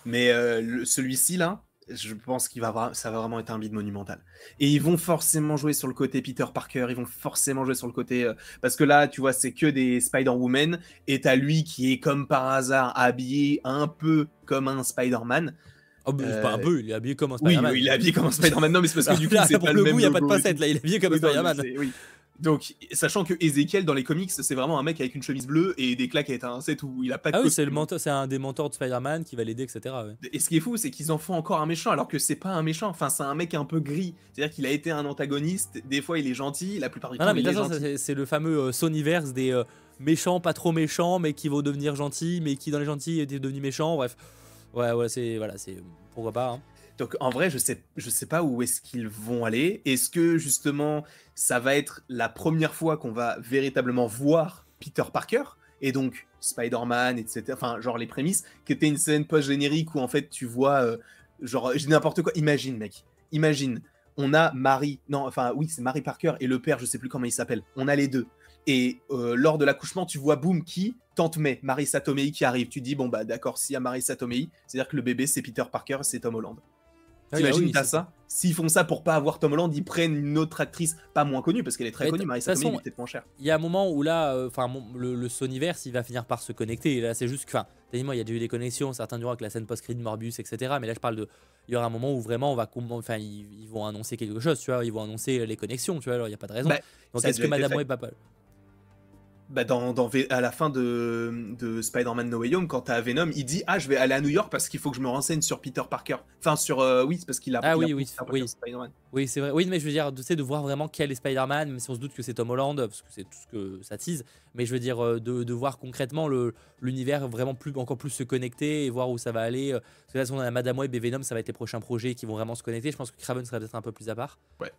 Mais euh, celui-ci là, je pense qu'il va ça va vraiment être un bid monumental. Et ils vont forcément jouer sur le côté Peter Parker, ils vont forcément jouer sur le côté euh, parce que là, tu vois, c'est que des Spider-Woman et t'as lui qui est comme par hasard habillé un peu comme un Spider-Man. Oh, pas un peu, il est habillé comme un Spider-Man. Oui, il est habillé comme un Spider-Man. Non, mais c'est parce que du coup, c'est pas le, coup, il n'y a pas de passette là, il est habillé comme un Spider-Man. Oui. Donc, sachant que Ezekiel dans les comics, c'est vraiment un mec avec une chemise bleue et des claquettes, hein, c'est tout. Il a pas de Ah oui, c'est le mentor, c'est un des mentors de Spider-Man qui va l'aider, etc. Et ce qui est fou, c'est qu'ils en font encore un méchant, alors que c'est pas un méchant. Enfin, c'est un mec un peu gris. C'est-à-dire qu'il a été un antagoniste. Des fois, il est gentil. La plupart du temps, il est gentil. C'est le fameux euh, Sonyverse des euh, méchants, pas trop méchants, mais qui vont devenir gentils, mais qui dans les gentils étaient devenus méchants. Bref, ouais, ouais, c'est voilà, c'est pourquoi pas. Hein. Donc en vrai, je sais, je sais pas où est-ce qu'ils vont aller. Est-ce que justement, ça va être la première fois qu'on va véritablement voir Peter Parker et donc Spider-Man, etc. Enfin, genre les prémices, qui était une scène post-générique où en fait tu vois, euh, genre, je n'importe quoi. Imagine, mec, imagine, on a Marie, non, enfin oui, c'est Marie Parker et le père, je sais plus comment il s'appelle. On a les deux. Et lors de l'accouchement, tu vois Boom qui Tante May, Marissa Tomei qui arrive. Tu dis, bon, bah d'accord, s'il y a Marissa Tomei, c'est-à-dire que le bébé, c'est Peter Parker, c'est Tom Holland. Ah T'imagines, ah ça S'ils font ça pour pas avoir Tom Holland, ils prennent une autre actrice pas moins connue, parce qu'elle est très connue, Marissa Tomei, est peut-être moins chère. Il y a un moment où là, euh, enfin, le, le, Sonyverse, il va finir par se connecter. Et là, c'est juste que, enfin, il y a déjà eu des connexions, certains diront avec la scène post-credit Morbius, etc. Mais là, je parle de. Il y aura un moment où vraiment, on va, enfin, ils, vont annoncer quelque chose, tu vois, ils vont annoncer les connexions, tu vois, alors il n'y a pas de raison. Bah, Donc, est-ce que Madame Web pas bah dans, dans, à la fin de, de Spider-Man No Way Home, quand t'as Venom, il dit Ah, je vais aller à New York parce qu'il faut que je me renseigne sur Peter Parker. Enfin, sur. Euh, oui, c'est parce qu'il a. Ah, oui, oui, oui. Oui, c'est vrai. Oui, mais je veux dire, tu sais, de voir vraiment quel est Spider-Man, même si on se doute que c'est Tom Holland, parce que c'est tout ce que ça tease. Mais je veux dire, euh, de, de voir concrètement l'univers vraiment plus, encore plus se connecter et voir où ça va aller. Euh, parce que là, on a Madame Web et Venom, ça va être les prochains projets qui vont vraiment se connecter. Je pense que Craven sera peut-être un peu plus à part. Ouais.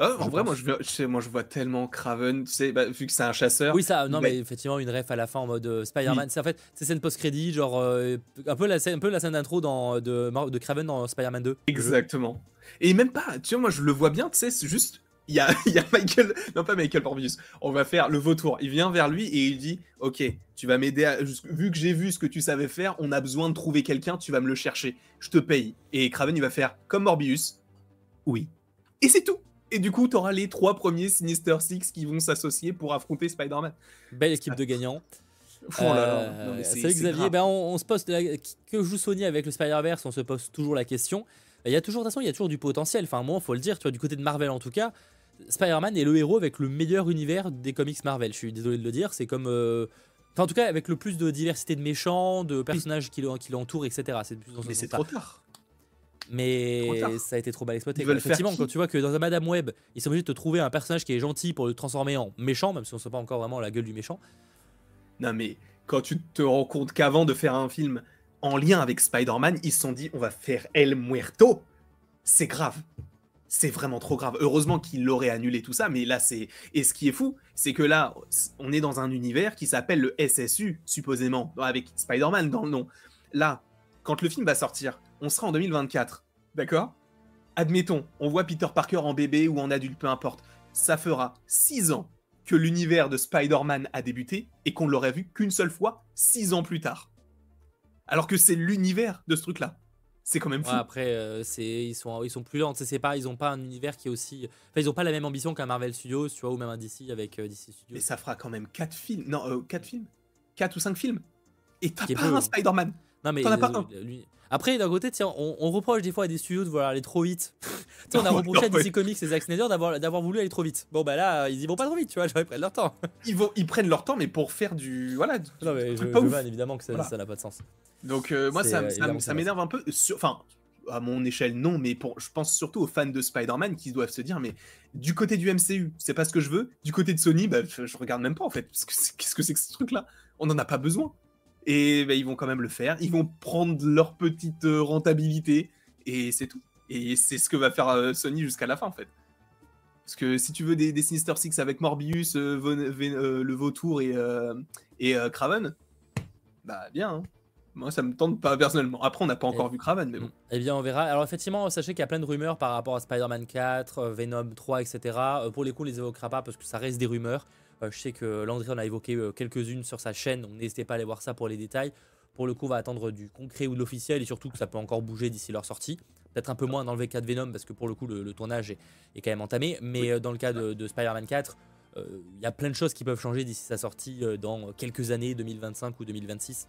Ah, en vrai, moi je, sais, moi je vois tellement Craven, tu sais, bah, vu que c'est un chasseur. Oui, ça, non, mais, effectivement, une ref à la fin en mode euh, Spider-Man. C'est en fait, c'est scène post-crédit, genre euh, un peu la scène, un peu la scène d'intro de, de Craven dans Spider-Man 2. Exactement. Et même pas, tu vois, moi je le vois bien, tu sais, c'est juste. Il y, a, il y a Michael, non pas Michael Morbius, on va faire le vautour. Il vient vers lui et il dit Ok, tu vas m'aider à. Vu que j'ai vu ce que tu savais faire, on a besoin de trouver quelqu'un, tu vas me le chercher. Je te paye. Et Craven, il va faire comme Morbius. Oui. Et c'est tout. Et du coup, tu auras les trois premiers Sinister Six qui vont s'associer pour affronter Spider-Man. Belle équipe de gagnants. Oh euh, salut Xavier, ben on, se pose que joue Sony avec le Spider-Verse, on se pose toujours la question. Il y a toujours, de toute façon, il y a toujours du potentiel. Enfin, moi, faut le dire, tu vois, du côté de Marvel en tout cas, Spider-Man est le héros avec le meilleur univers des comics Marvel. Je suis désolé de le dire, c'est comme. Euh, enfin, en tout cas, avec le plus de diversité de méchants, de personnages qui l'entourent, etc. Mais c'est trop tard. Mais ça a été trop mal exploité. Effectivement, quand tu vois que dans un Madame Web, ils sont obligés de te trouver un personnage qui est gentil pour le transformer en méchant, même si on ne sait pas encore vraiment la gueule du méchant. Non, mais quand tu te rends compte qu'avant de faire un film en lien avec Spider-Man, ils se sont dit on va faire El Muerto. C'est grave. C'est vraiment trop grave. Heureusement qu'il l'aurait annulé tout ça, mais là c'est. Et ce qui est fou, c'est que là, on est dans un univers qui s'appelle le SSU, supposément, avec Spider-Man dans le nom. Là, quand le film va sortir, on sera en 2024. D'accord? Admettons, on voit Peter Parker en bébé ou en adulte, peu importe. Ça fera 6 ans que l'univers de Spider-Man a débuté et qu'on l'aurait vu qu'une seule fois 6 ans plus tard. Alors que c'est l'univers de ce truc-là. C'est quand même fou. après, euh, ils, sont, ils sont plus lents. C'est pas, ils ont pas un univers qui est aussi. Enfin, ils ont pas la même ambition qu'un Marvel Studios, tu vois, ou même un DC avec euh, DC Studios. Et ça fera quand même 4 films. Non, 4 euh, films? 4 ou 5 films? Et t'as pas un Spider-Man. Non, mais. T'en as pas un. Après, d'un côté, on, reproche des fois à des studios de vouloir aller trop vite. on a reproché à DC Comics et Zack Snyder d'avoir voulu aller trop vite. Bon, bah là, ils y vont pas trop vite, tu vois, ils prennent leur temps. Ils, vont, ils prennent leur temps, mais pour faire du. Voilà. non, mais je, je évidemment que ça n'a pas de sens. Donc, euh, moi, ça, ça, m'énerve un peu. Enfin, à mon échelle, non, mais pour, je pense surtout aux fans de Spider-Man qui doivent se dire, mais du côté du MCU, c'est pas ce que je veux. Du côté de Sony, bah, je regarde même pas en fait. Qu'est-ce que c'est que ce truc-là? On en a pas besoin. Et bah, ils vont quand même le faire. Ils vont prendre leur petite euh, rentabilité. Et c'est tout. Et c'est ce que va faire euh, Sony jusqu'à la fin, en fait. Parce que si tu veux des, Sinister Six avec Morbius, euh, le Vautour et, et Craven, bah bien. Hein. Moi, ça me tente pas personnellement. Après, on n'a pas encore vu Craven, mais bon. Eh bien, on verra. Alors, effectivement, sachez qu'il y a plein de rumeurs par rapport à Spider-Man 4, Venom 3, etc. pour les coups, on les évoquera pas parce que ça reste des rumeurs. Euh, je sais que Landry en a évoqué euh, quelques-unes sur sa chaîne, donc n'hésitez pas à aller voir ça pour les détails. Pour le coup, on va attendre du concret ou de l'officiel et surtout que ça peut encore bouger d'ici leur sortie. Peut-être un peu moins dans le V4 Venom parce que pour le coup, le, tournage est, quand même entamé. Mais euh, dans le cas de, Spider-Man 4, il y a plein de choses qui peuvent changer d'ici sa sortie dans quelques années, 2025 ou 2026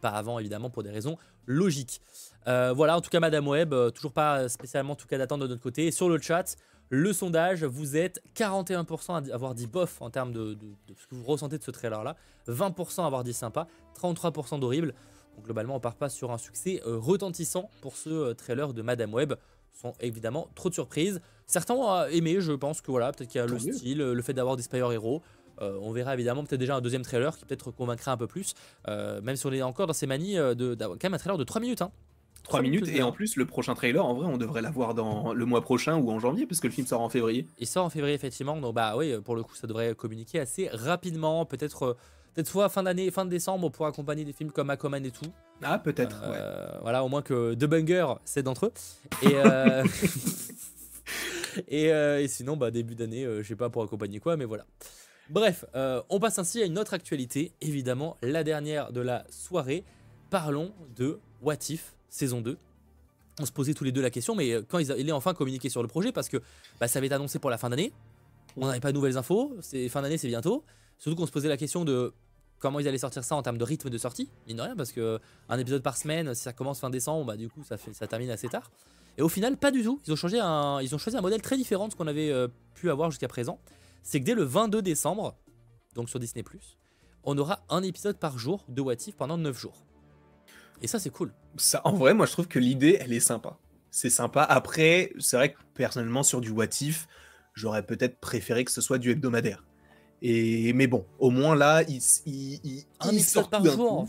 pas avant évidemment pour des raisons logiques. voilà, en tout cas Madame Web, toujours pas spécialement en tout cas d'attendre de notre côté. sur le chat, le sondage, vous êtes 41% à avoir dit bof en termes de, ce que vous ressentez de ce trailer-là, 20% à avoir dit sympa, 33% d'horrible. Donc globalement, on part pas sur un succès euh, retentissant pour ce euh, trailer de Madame Web. Sans évidemment trop de surprises. Certains ont aimé, je pense que voilà, peut-être qu'il y a le style, le fait d'avoir des Spire Hero. Euh, on verra évidemment peut-être déjà un deuxième trailer qui peut-être convaincra un peu plus. même si on est encore dans ces manies d'avoir quand même un trailer de 3 minutes. Hein. 3 minutes et en plus le prochain trailer en vrai on devrait l'avoir dans le mois prochain ou en janvier parce que le film sort en février. Il sort en février effectivement donc bah oui pour le coup ça devrait communiquer assez rapidement peut-être euh, peut-être soit fin d'année fin de décembre pour accompagner des films comme Aquaman et tout. Ah peut-être euh, Voilà au moins que The Bunger c'est d'entre eux et euh, et, sinon bah début d'année je sais pas pour accompagner quoi mais voilà. Bref, on passe ainsi à une autre actualité, évidemment la dernière de la soirée. Parlons de What If saison 2. On se posait tous les deux la question, mais quand il est enfin communiqué sur le projet, parce que bah, ça avait été annoncé pour la fin d'année, on n'avait pas de nouvelles infos, c'est fin d'année, c'est bientôt. Surtout qu'on se posait la question de comment ils allaient sortir ça en termes de rythme de sortie, mine de rien, parce que un épisode par semaine, si ça commence fin décembre, bah du coup ça, fait, ça termine assez tard. Et au final, pas du tout. Ils ils ont choisi un modèle très différent de ce qu'on avait euh, pu avoir jusqu'à présent. C'est que dès le 22 décembre, donc sur Disney, on aura un épisode par jour de What If pendant 9 jours. Et ça, c'est cool. Ça, en vrai, moi, je trouve que l'idée, elle est sympa. C'est sympa. Après, c'est vrai que personnellement, sur du What If, j'aurais peut-être préféré que ce soit du hebdomadaire. Et mais bon, au moins là, il, il, un épisode par jour.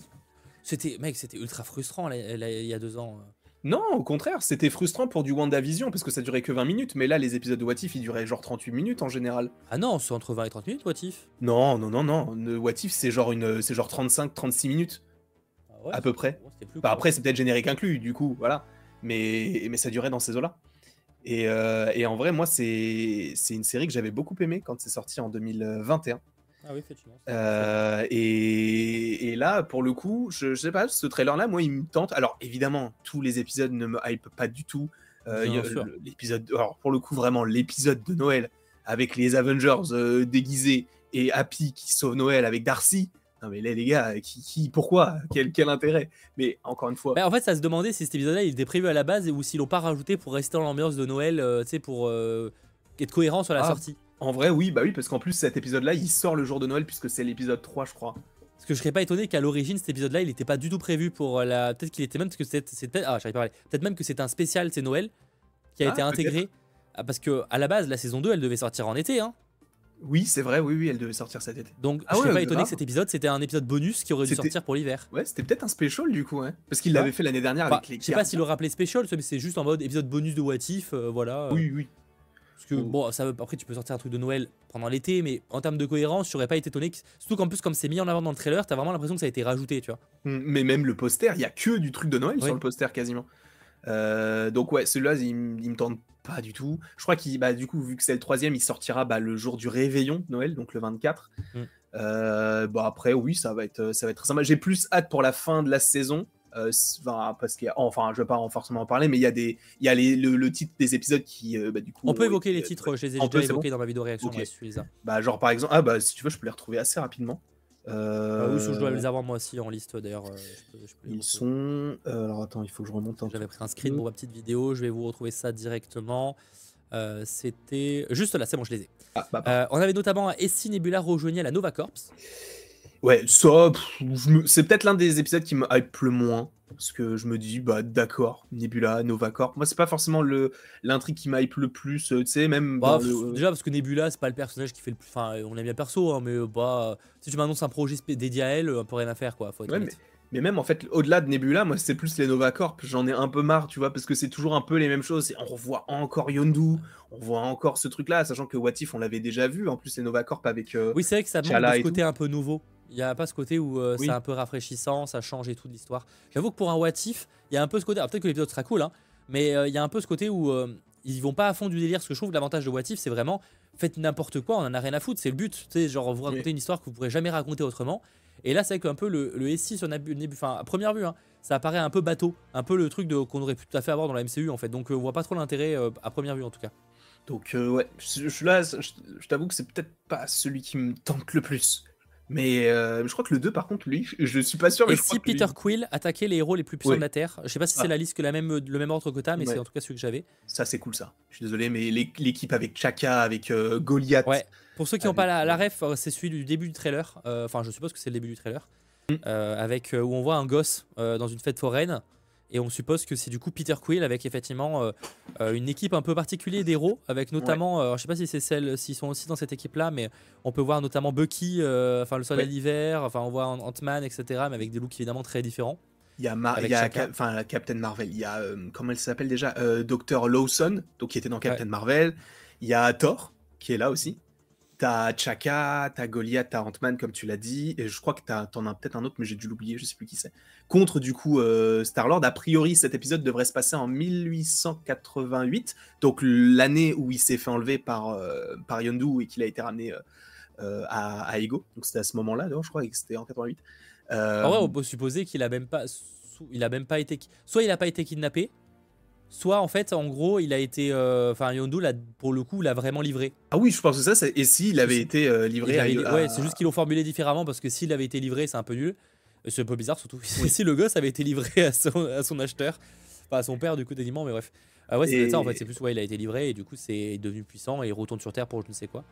C'était, mec, c'était ultra frustrant il y a deux ans. Non, au contraire, c'était frustrant pour du WandaVision parce que ça durait que 20 minutes, mais là les épisodes de What If ils duraient genre 38 minutes en général. Ah non, c'est entre 20 et 30 minutes What If Non, non, non, non, le What If c'est genre une c'est genre 35 36 minutes. Ouais, à peu près. bah après c'est peut-être générique inclus du coup, voilà. Mais mais ça durait dans ces eaux-là. Et, euh, et, en vrai, moi, c'est une série que j'avais beaucoup aimée quand c'est sorti en 2021. Ah oui, effectivement. Euh, et, et, là, pour le coup, je, je sais pas, ce trailer-là, moi, il me tente. Alors, évidemment, tous les épisodes ne me hype pas du tout. Euh, l'épisode, alors pour le coup, vraiment, l'épisode de Noël avec les Avengers euh, déguisés et Happy qui sauve Noël avec Darcy. Non mais là les gars, qui, qui pourquoi? Quel, quel intérêt? Mais encore une fois. Bah, en fait, ça se demandait si cet épisode-là il était prévu à la base ou s'ils l'ont pas rajouté pour rester dans l'ambiance de Noël, tu sais, pour être cohérent sur la ah. sortie. En vrai, oui, bah oui, parce qu'en plus, cet épisode-là, il sort le jour de Noël, puisque c'est l'épisode 3, je crois. Parce que je serais pas étonné qu'à l'origine, cet épisode-là, il n'était pas du tout prévu pour la. Peut-être qu'il était même. que c'était. Ah, j'arrive pas à parler. Peut-être même que c'est un spécial, c'est Noël, qui a ah, été intégré. Ah, parce que à la base, la saison 2, elle devait sortir en été, hein. Oui, c'est vrai, oui, oui, elle devait sortir cet été. Donc, je serais pas étonné que cet épisode, c'était un épisode bonus qui aurait dû sortir pour l'hiver. Ouais, c'était peut-être un special du coup, hein. Parce qu'il l'avait fait l'année dernière avec les. Je sais pas s'il le rappelait special, mais c'est juste en mode épisode bonus de What If, euh, voilà. Oui, oui. Parce que, bon, ça, après, tu peux sortir un truc de Noël pendant l'été, mais en termes de cohérence, je n'aurais pas été étonné. surtout qu'en plus, comme c'est mis en avant dans le trailer, t'as vraiment l'impression que ça a été rajouté, tu vois. Mm, mais même le poster, il y a que du truc de Noël sur le poster quasiment. Euh, donc, ouais, celui-là, il, me tente pas du tout. Je crois qu'il, bah, du coup, vu que c'est le troisième, il sortira bah, le jour du réveillon de Noël, donc le 24. Mm. Euh, bon, après, oui, ça va être, ça va être très sympa. J'ai plus hâte pour la fin de la saison euh, parce qu'il enfin, je vais pas forcément en parler, mais il y a des, il y a les, le, titre des épisodes qui, euh, bah, du coup. On peut évoquer les titres, je les ai déjà évoqués dans ma vidéo réaction. bah, genre par exemple, ah bah si tu veux, je peux les retrouver assez rapidement. Euh... oui, je dois les avoir moi aussi en liste d'ailleurs. Euh, ils sont. alors attends, il faut que je remonte. J'avais pris un screen pour ma petite vidéo, je vais vous retrouver ça directement. C'était juste là, c'est bon, je les ai. Ah, bah, on avait notamment Essie Nebula rejoignait à la Nova Corps. Ouais, ça, c'est peut-être l'un des épisodes qui me hype le moins. Parce que je me dis, bah d'accord, Nebula, Nova Corp. Moi, c'est pas forcément l'intrigue qui m'hype le plus, euh, tu sais, même. Bah, déjà, parce que Nebula, c'est pas le personnage qui fait le plus. Enfin, on aime bien perso, hein, mais bah, si tu m'annonces un projet dédié à elle, un peu rien à faire, quoi. Faut ouais, mais, même en fait, au-delà de Nebula, moi, c'est plus les Nova Corp. J'en ai un peu marre, tu vois, parce que c'est toujours un peu les mêmes choses. On revoit encore Yondu, on voit encore ce truc-là, sachant que What If, on l'avait déjà vu. En plus, les Nova Corp avec. Euh, oui, c'est vrai que ça manque de ce côté un peu nouveau. Il n'y a pas ce côté où euh, c'est un peu rafraîchissant, ça change et tout de l'histoire. J'avoue que pour un What If, il y a un peu ce côté. Peut-être que l'épisode sera cool, hein, mais euh, il y a un peu ce côté où euh, ils vont pas à fond du délire. Ce que je trouve l'avantage de What If, c'est vraiment faites n'importe quoi, on en a rien à foutre. C'est le but. Tu sais, genre vous racontez une histoire que vous pourrez jamais raconter autrement. Et là, c'est qu'un peu le, le SI sur Nebula, enfin, à première vue, hein, ça apparaît un peu bateau, un peu le truc qu'on aurait pu tout à fait avoir dans la MCU en fait. Donc, on voit pas trop l'intérêt à première vue en tout cas. Donc, ouais, je, là, je t'avoue que c'est peut-être pas celui qui me tente le plus. Mais euh, je crois que le 2, par contre, lui, je suis pas sûr. Mais Et si Peter Quill attaquait les héros les plus puissants de la Terre Je sais pas si c'est ah. la liste que la même, le même ordre que t'as, mais c'est en tout cas celui que j'avais. Ça, c'est cool ça. Je suis désolé, mais l'équipe avec Chaka, avec euh, Goliath. Ouais. Pour ceux qui n'ont pas la, la, ref, euh, c'est celui du début du trailer. Enfin, je suppose que c'est le début du trailer. Mm. avec où on voit un gosse dans une fête foraine et on suppose que c'est du coup Peter Quill avec effectivement euh, euh, une équipe un peu particulière d'héros, avec notamment, euh, je sais pas si c'est celle, s'ils sont aussi dans cette équipe-là, mais on peut voir notamment Bucky, enfin le soleil d'hiver, enfin on voit Ant-Man, etc., mais avec des looks évidemment très différents. Il y a, il y a enfin, Captain Marvel, il y a, comment elle s'appelle déjà Dr. Lawson, donc qui était dans Captain Marvel. Il y a Thor, qui est là aussi. T'as Chaka, t'as Goliath, t'as Ant-Man, comme tu l'as dit, et je crois que t'en as, peut-être un autre, mais j'ai dû l'oublier, je sais plus qui c'est. Contre, du coup, euh, Star-Lord. A priori, cet épisode devrait se passer en 1888, donc l'année où il s'est fait enlever par, euh, par Yondu et qu'il a été ramené à, Ego. Donc c'était à ce moment-là, je crois, que c'était en 88. Ah ouais, on peut supposer qu'il a même a même pas été, soit il a pas été kidnappé, soit en fait, en gros, il a été, enfin Yondu, là, pour le coup, l'a vraiment livré. Ah oui, je pense que ça, c'est... et s'il avait été livré, ouais, c'est juste qu'ils l'ont formulé différemment parce que s'il avait été livré, c'est un peu nul. C'est un peu bizarre, surtout si le gosse avait été livré à son, à son acheteur, enfin à son père du coup techniquement, mais bref. Ah ouais, c'est ça en fait, c'est plus ouais, il a été livré et du coup c'est devenu puissant et il retourne sur Terre pour je ne sais quoi.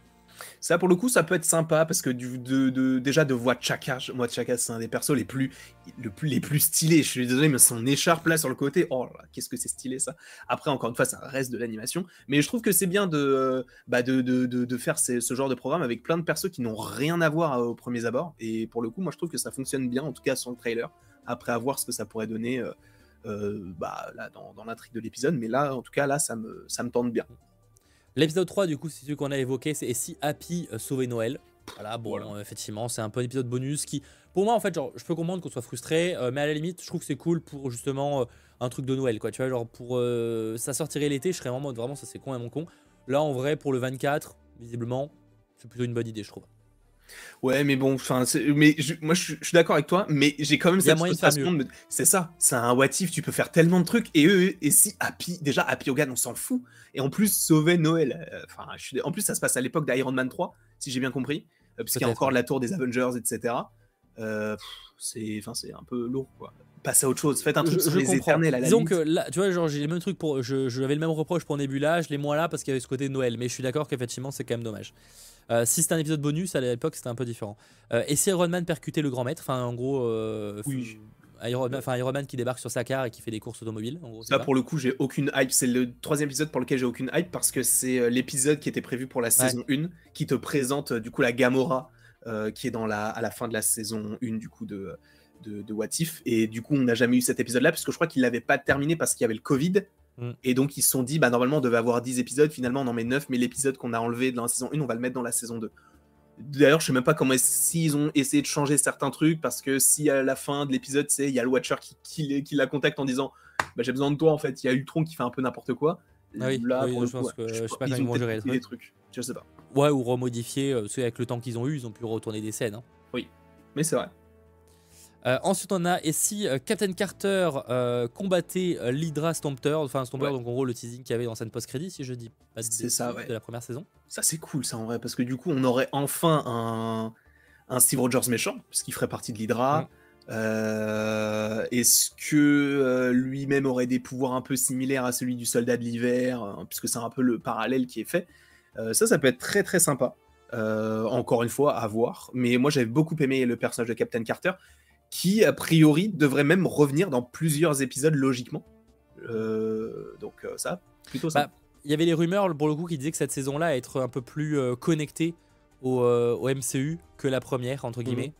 Ça, pour le coup, ça peut être sympa parce que du, de, déjà de voir Chaka, moi Chaka, c'est un des persos les plus, le plus, les plus stylés. Je suis désolé, mais son écharpe là sur le côté, oh qu'est-ce que c'est stylé ça. Après, encore une fois, ça reste de l'animation, mais je trouve que c'est bien de, bah de, de, de, faire ce genre de programme avec plein de persos qui n'ont rien à voir au premier abord. Et pour le coup, moi, je trouve que ça fonctionne bien, en tout cas sur le trailer. Après, à voir ce que ça pourrait donner. Euh, euh, bah, là, dans, dans l'intrigue de l'épisode. Mais là, en tout cas, là, ça me, ça me tente bien. L'épisode 3, du coup, c'est celui qu'on a évoqué, c'est si Happy euh, sauvait Noël. Voilà, bon, effectivement, c'est un peu un épisode bonus qui, pour moi, en fait, genre, je peux comprendre qu'on soit frustré, euh, mais à la limite, je trouve que c'est cool pour justement un truc de Noël, quoi. Tu vois, genre, pour ça sortirait l'été, je serais vraiment, vraiment, ça c'est con et mon con. Là, en vrai, pour le 24, visiblement, c'est plutôt une bonne idée, je trouve. Ouais, mais bon, enfin, mais moi je, suis d'accord avec toi, mais j'ai quand même cette frustration de C'est ça, c'est un what if, tu peux faire tellement de trucs, et eux, et si Happy, déjà Happy Hogan, on s'en fout, et en plus sauver Noël. Euh, enfin, en plus, ça se passe à l'époque d'Iron Man 3, si j'ai bien compris, euh, puisqu'il y a encore la tour des Avengers, etc. Euh, c'est, enfin, c'est un peu lourd, quoi. Passez à autre chose, faites un truc sur les éternels à la Disons que là, tu vois, genre, j'ai les mêmes trucs pour. Je, je, le même reproche pour Nebula, je l'ai moins là parce qu'il y avait ce côté de Noël, mais je suis d'accord qu'effectivement, c'est quand même dommage. Euh, si c'était un épisode bonus, à l'époque, c'était un peu différent. Euh, et si Iron Man percutait le grand maître, enfin, en gros, euh, oui. Iron, Man qui débarque sur sa car et qui fait des courses automobiles. En gros, ça, pour le coup, j'ai aucune hype. C'est le troisième épisode pour lequel j'ai aucune hype parce que c'est l'épisode qui était prévu pour la saison 1 qui te présente du coup la Gamora qui est dans la, à la fin de la saison 1 du coup de, de, de What If. Et du coup, on n'a jamais eu cet épisode-là parce que je crois qu'il l'avait pas terminé parce qu'il y avait le Covid. Mm. Et donc ils se sont dit, bah normalement on devait avoir 10 épisodes, finalement on en met 9, mais l'épisode qu'on a enlevé dans la saison 1, on va le mettre dans la saison 2. D'ailleurs, je sais même pas comment s'ils ont essayé de changer certains trucs, parce que si à la fin de l'épisode, il y a le Watcher qui, qui, la contacte en disant bah, J'ai besoin de toi, en fait, il y a Ultron qui fait un peu n'importe quoi. Ah oui, Là, pour je, pense que, je, sais pas ils ont gérer des trucs. Je sais pas. Ouais, ou remodifier, euh, avec le temps qu'ils ont eu, ils ont pu retourner des scènes. Hein. Oui, mais c'est vrai. Euh, ensuite, on a et si euh, Captain Carter euh, combattait l'Hydra Stomper, enfin Stomper, donc en gros le teasing qu'il y avait dans scène post-crédit, si je dis pas de, ça, de la première saison. Ça, c'est cool, ça en vrai, parce que du coup, on aurait enfin un, un Steve Rogers méchant, puisqu'il ferait partie de l'Hydra. Est-ce que lui-même aurait des pouvoirs un peu similaires à celui du soldat de l'hiver, puisque c'est un peu le parallèle qui est fait Ça, ça peut être très très sympa. encore une fois, à voir. Mais moi, j'avais beaucoup aimé le personnage de Captain Carter qui a priori devrait même revenir dans plusieurs épisodes logiquement. Euh, donc euh, ça, plutôt ça. Bah, il y avait les rumeurs pour le coup qui disaient que cette saison-là être un peu plus euh, connectée au, au, MCU que la première entre guillemets. Mhm.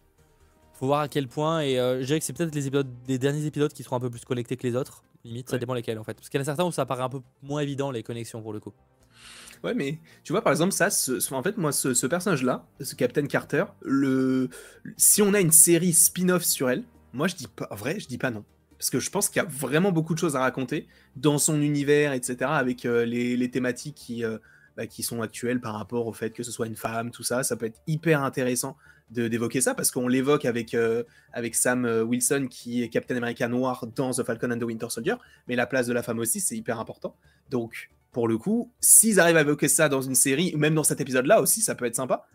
Faut voir à quel point et je dirais que c'est peut-être les épisodes, les derniers épisodes qui seront un peu plus connectés que les autres. Limite, ça dépend lesquels en fait. Parce qu'il y en a certains où ça paraît un peu moins évident les connexions pour le coup. Ouais, mais tu vois, par exemple, ça, en fait, moi, ce, personnage-là, ce Captain Carter, le, si on a une série spin-off sur elle, moi, je dis pas, vrai, je dis pas non. Parce que je pense qu'il y a vraiment beaucoup de choses à raconter dans son univers, etc., avec euh, les, thématiques qui, euh, bah, qui sont actuelles par rapport au fait que ce soit une femme, tout ça. Ça peut être hyper intéressant d'évoquer ça parce qu'on l'évoque avec, euh, avec Sam Wilson qui est Captain America noir dans The Falcon and the Winter Soldier, mais la place de la femme aussi, c'est hyper important. Donc, pour le coup, s'ils arrivent à évoquer ça dans une série, ou même dans cet épisode-là aussi, ça peut être sympa.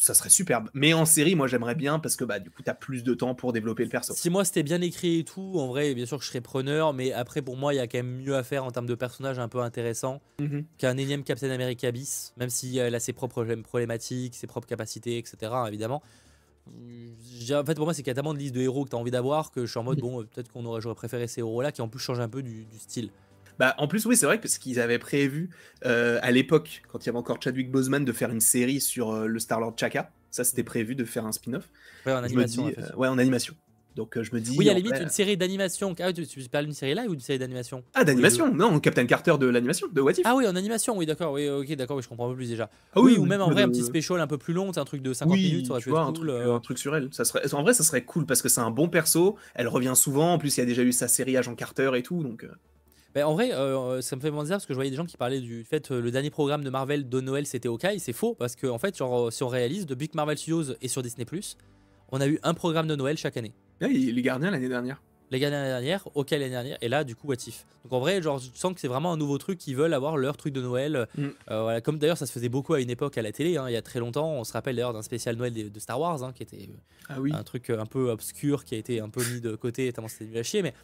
Ça serait superbe. Mais en série, moi j'aimerais bien parce que bah du coup t'as plus de temps pour développer le perso. Si moi c'était bien écrit et tout, en vrai, bien sûr que je serais preneur, mais après pour moi il y a quand même mieux à faire en termes de personnages un peu intéressants mhm. qu'un énième Captain America bis, même si elle a ses propres problématiques, ses propres capacités, etc. Évidemment. En fait, pour moi, c'est qu'il y a tellement de listes de héros que tu as envie d'avoir que je suis en mode, bon, peut-être qu'on aurait, j'aurais préféré ces héros-là qui en plus changent un peu du style. Bah, en plus, oui, c'est vrai que ce qu'ils avaient prévu euh, à l'époque, quand il y avait encore Chadwick Boseman, de faire une série sur euh, le Star-Lord Chaka. Ça, c'était prévu de faire un spin-off. Ouais, en animation. Euh, ouais, en animation. Donc je me dis. Oui, à la limite, une série d'animation. Ah, tu, tu parles d'une série live ou d'une série d'animation? Ah, d'animation Non, Captain Carter de l'animation, de What If. Ah oui, en animation, oui, d'accord. Oui, ok, d'accord, oui, je comprends un peu plus déjà. Ah, oui, ou même en vrai, un petit special un peu plus long, un truc de 50 minutes, ça aurait pu un, truc, un truc sur elle. Ça serait... En vrai, ça serait cool parce que c'est un bon perso. Elle revient souvent. En plus, il y a déjà eu sa série Agent Carter et tout. Donc. Ben, en vrai, ça me fait penser parce que je voyais des gens qui parlaient du fait que le dernier programme de Marvel de Noël c'était Hawkeye. C'est faux parce que en fait, genre, si on réalise, depuis que Marvel Studios est sur Disney, on a eu un programme de Noël chaque année. les Gardiens l'année dernière les Gardiens l'année dernière, OK l'année dernière, et là, du coup, What If. Donc en vrai, genre, je sens que c'est vraiment un nouveau truc qu'ils veulent avoir leur truc de Noël. Mm. Euh, voilà, comme d'ailleurs, ça se faisait beaucoup à une époque à la télé, hein, il y a très longtemps. On se rappelle d'ailleurs d'un spécial Noël de, Star Wars, hein, qui était ah oui. un truc euh, un peu obscur, qui a été un peu mis de côté, tellement c'était du à chier. Mais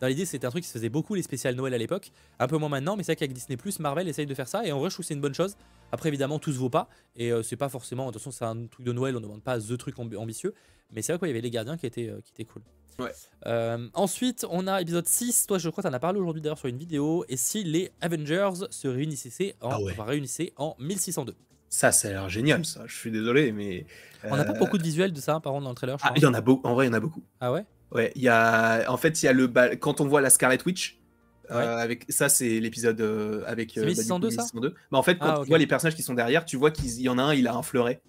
dans l'idée, c'était un truc qui se faisait beaucoup les spéciales Noël à l'époque. Un peu moins maintenant, mais c'est vrai qu'avec Disney, Marvel essaye de faire ça. Et en vrai, je trouve que c'est une bonne chose. Après, évidemment, tout se vaut pas. Et euh, c'est pas forcément. De toute façon, c'est un truc de Noël, on ne demande pas The truc ambitieux. Mais c'est vrai qu'il y avait les gardiens qui étaient, qui étaient cool. Euh, ensuite, on a épisode 6. Toi, je crois que tu en as parlé aujourd'hui d'ailleurs sur une vidéo. Et si les Avengers se réunissaient en, ah réunissaient en 1602 Ça, ça a l'air génial, ça. Je suis désolé, mais. On n'a pas euh, beaucoup de visuels de ça, par contre, dans le trailer. ah, il y en a beaucoup. En vrai, il y en a beaucoup. Ah ouais? Ouais, il y a. En fait, il y a le. Quand on voit la Scarlet Witch. Euh, avec ça c'est l'épisode avec 1602 bah, ça bah, en fait quand ah, tu vois les personnages qui sont derrière tu vois qu'il y en a un il a un fleuret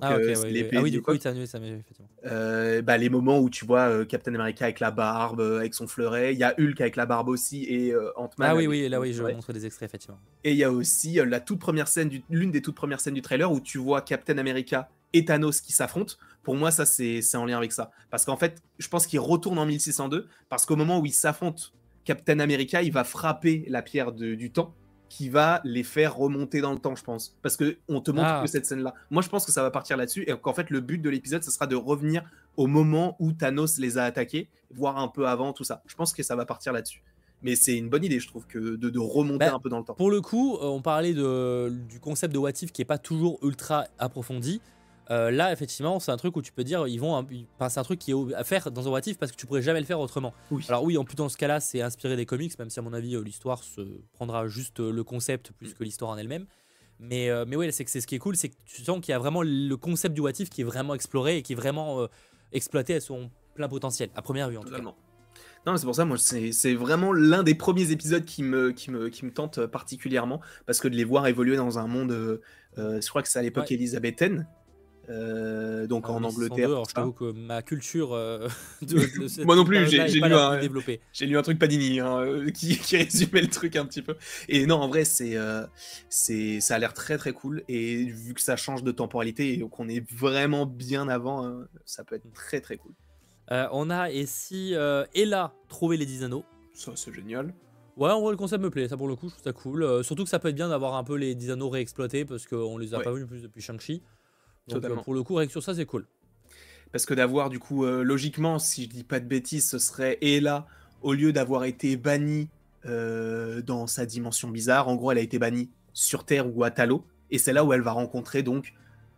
ah, euh, ah, oui, du coup, ça effectivement. Euh, bah, les moments où tu vois euh, Captain America avec la barbe, avec son fleuret. Il y a Hulk avec la barbe aussi et Ant-Man. Ah oui, oui, là, oui, je vais montrer des extraits, effectivement. Et il y a aussi la toute première scène, l'une des toutes premières scènes du trailer où tu vois Captain America et Thanos qui s'affrontent. Pour moi, ça, c'est en lien avec ça. Parce qu'en fait, je pense qu'il retourne en 1602 parce qu'au moment où il s'affrontent, Captain America, il va frapper la pierre du temps qui va les faire remonter dans le temps, je pense. Parce que on te montre ah. que cette scène-là. Moi, je pense que ça va partir là-dessus et qu'en fait, le but de l'épisode, ce sera de revenir au moment où Thanos les a attaqués, voire un peu avant, tout ça. Je pense que ça va partir là-dessus. Mais c'est une bonne idée, je trouve, que de, remonter bah, un peu dans le temps. Pour le coup, euh, on parlait de, du concept de What If qui est pas toujours ultra approfondi. Euh, là, effectivement, c'est un truc où tu peux dire, ils vont, c'est un truc qui est à faire dans un What parce que tu pourrais jamais le faire autrement. Alors oui, en plus dans ce cas-là, c'est inspiré des comics, même si à mon avis euh, l'histoire se prendra juste euh, le concept plus que l'histoire en elle-même. Mais mais ouais, c'est que c'est ce qui est cool, c'est que tu sens qu'il y a vraiment le concept du What qui est vraiment exploré et qui est vraiment exploité à son plein potentiel, à première vue en tout cas. Non, c'est pour ça, moi, c'est vraiment l'un des premiers épisodes qui me, qui, me, qui me tente particulièrement, parce que de les voir évoluer dans un monde, je crois que c'est à l'époque élisabéthaine, euh, donc en Angleterre. je t'avoue que ma culture euh, de, Moi non plus, j'ai lu, un, lu un truc Panini hein, euh, qui, qui, résumait le truc un petit peu. Et non, en vrai, c'est c'est ça a l'air très très cool. Et vu que ça change de temporalité et qu'on est vraiment bien avant, hein, ça peut être très très cool. on a ici Ella trouver les 10 anneaux? Ça, c'est génial. Ouais, en vrai, le concept me plaît. Ça, pour le coup, je trouve ça cool. surtout que ça peut être bien d'avoir un peu les 10 anneaux réexploités parce qu'on les a pas vus plus depuis Shang-Chi. Donc, euh, pour le coup, avec sur ça, c'est cool. Parce que d'avoir, du coup, euh, logiquement, si je dis pas de bêtises, ce serait Ella, au lieu d'avoir été bannie euh, dans sa dimension bizarre, en gros, elle a été bannie sur Terre ou à Talo. Et c'est là où elle va rencontrer donc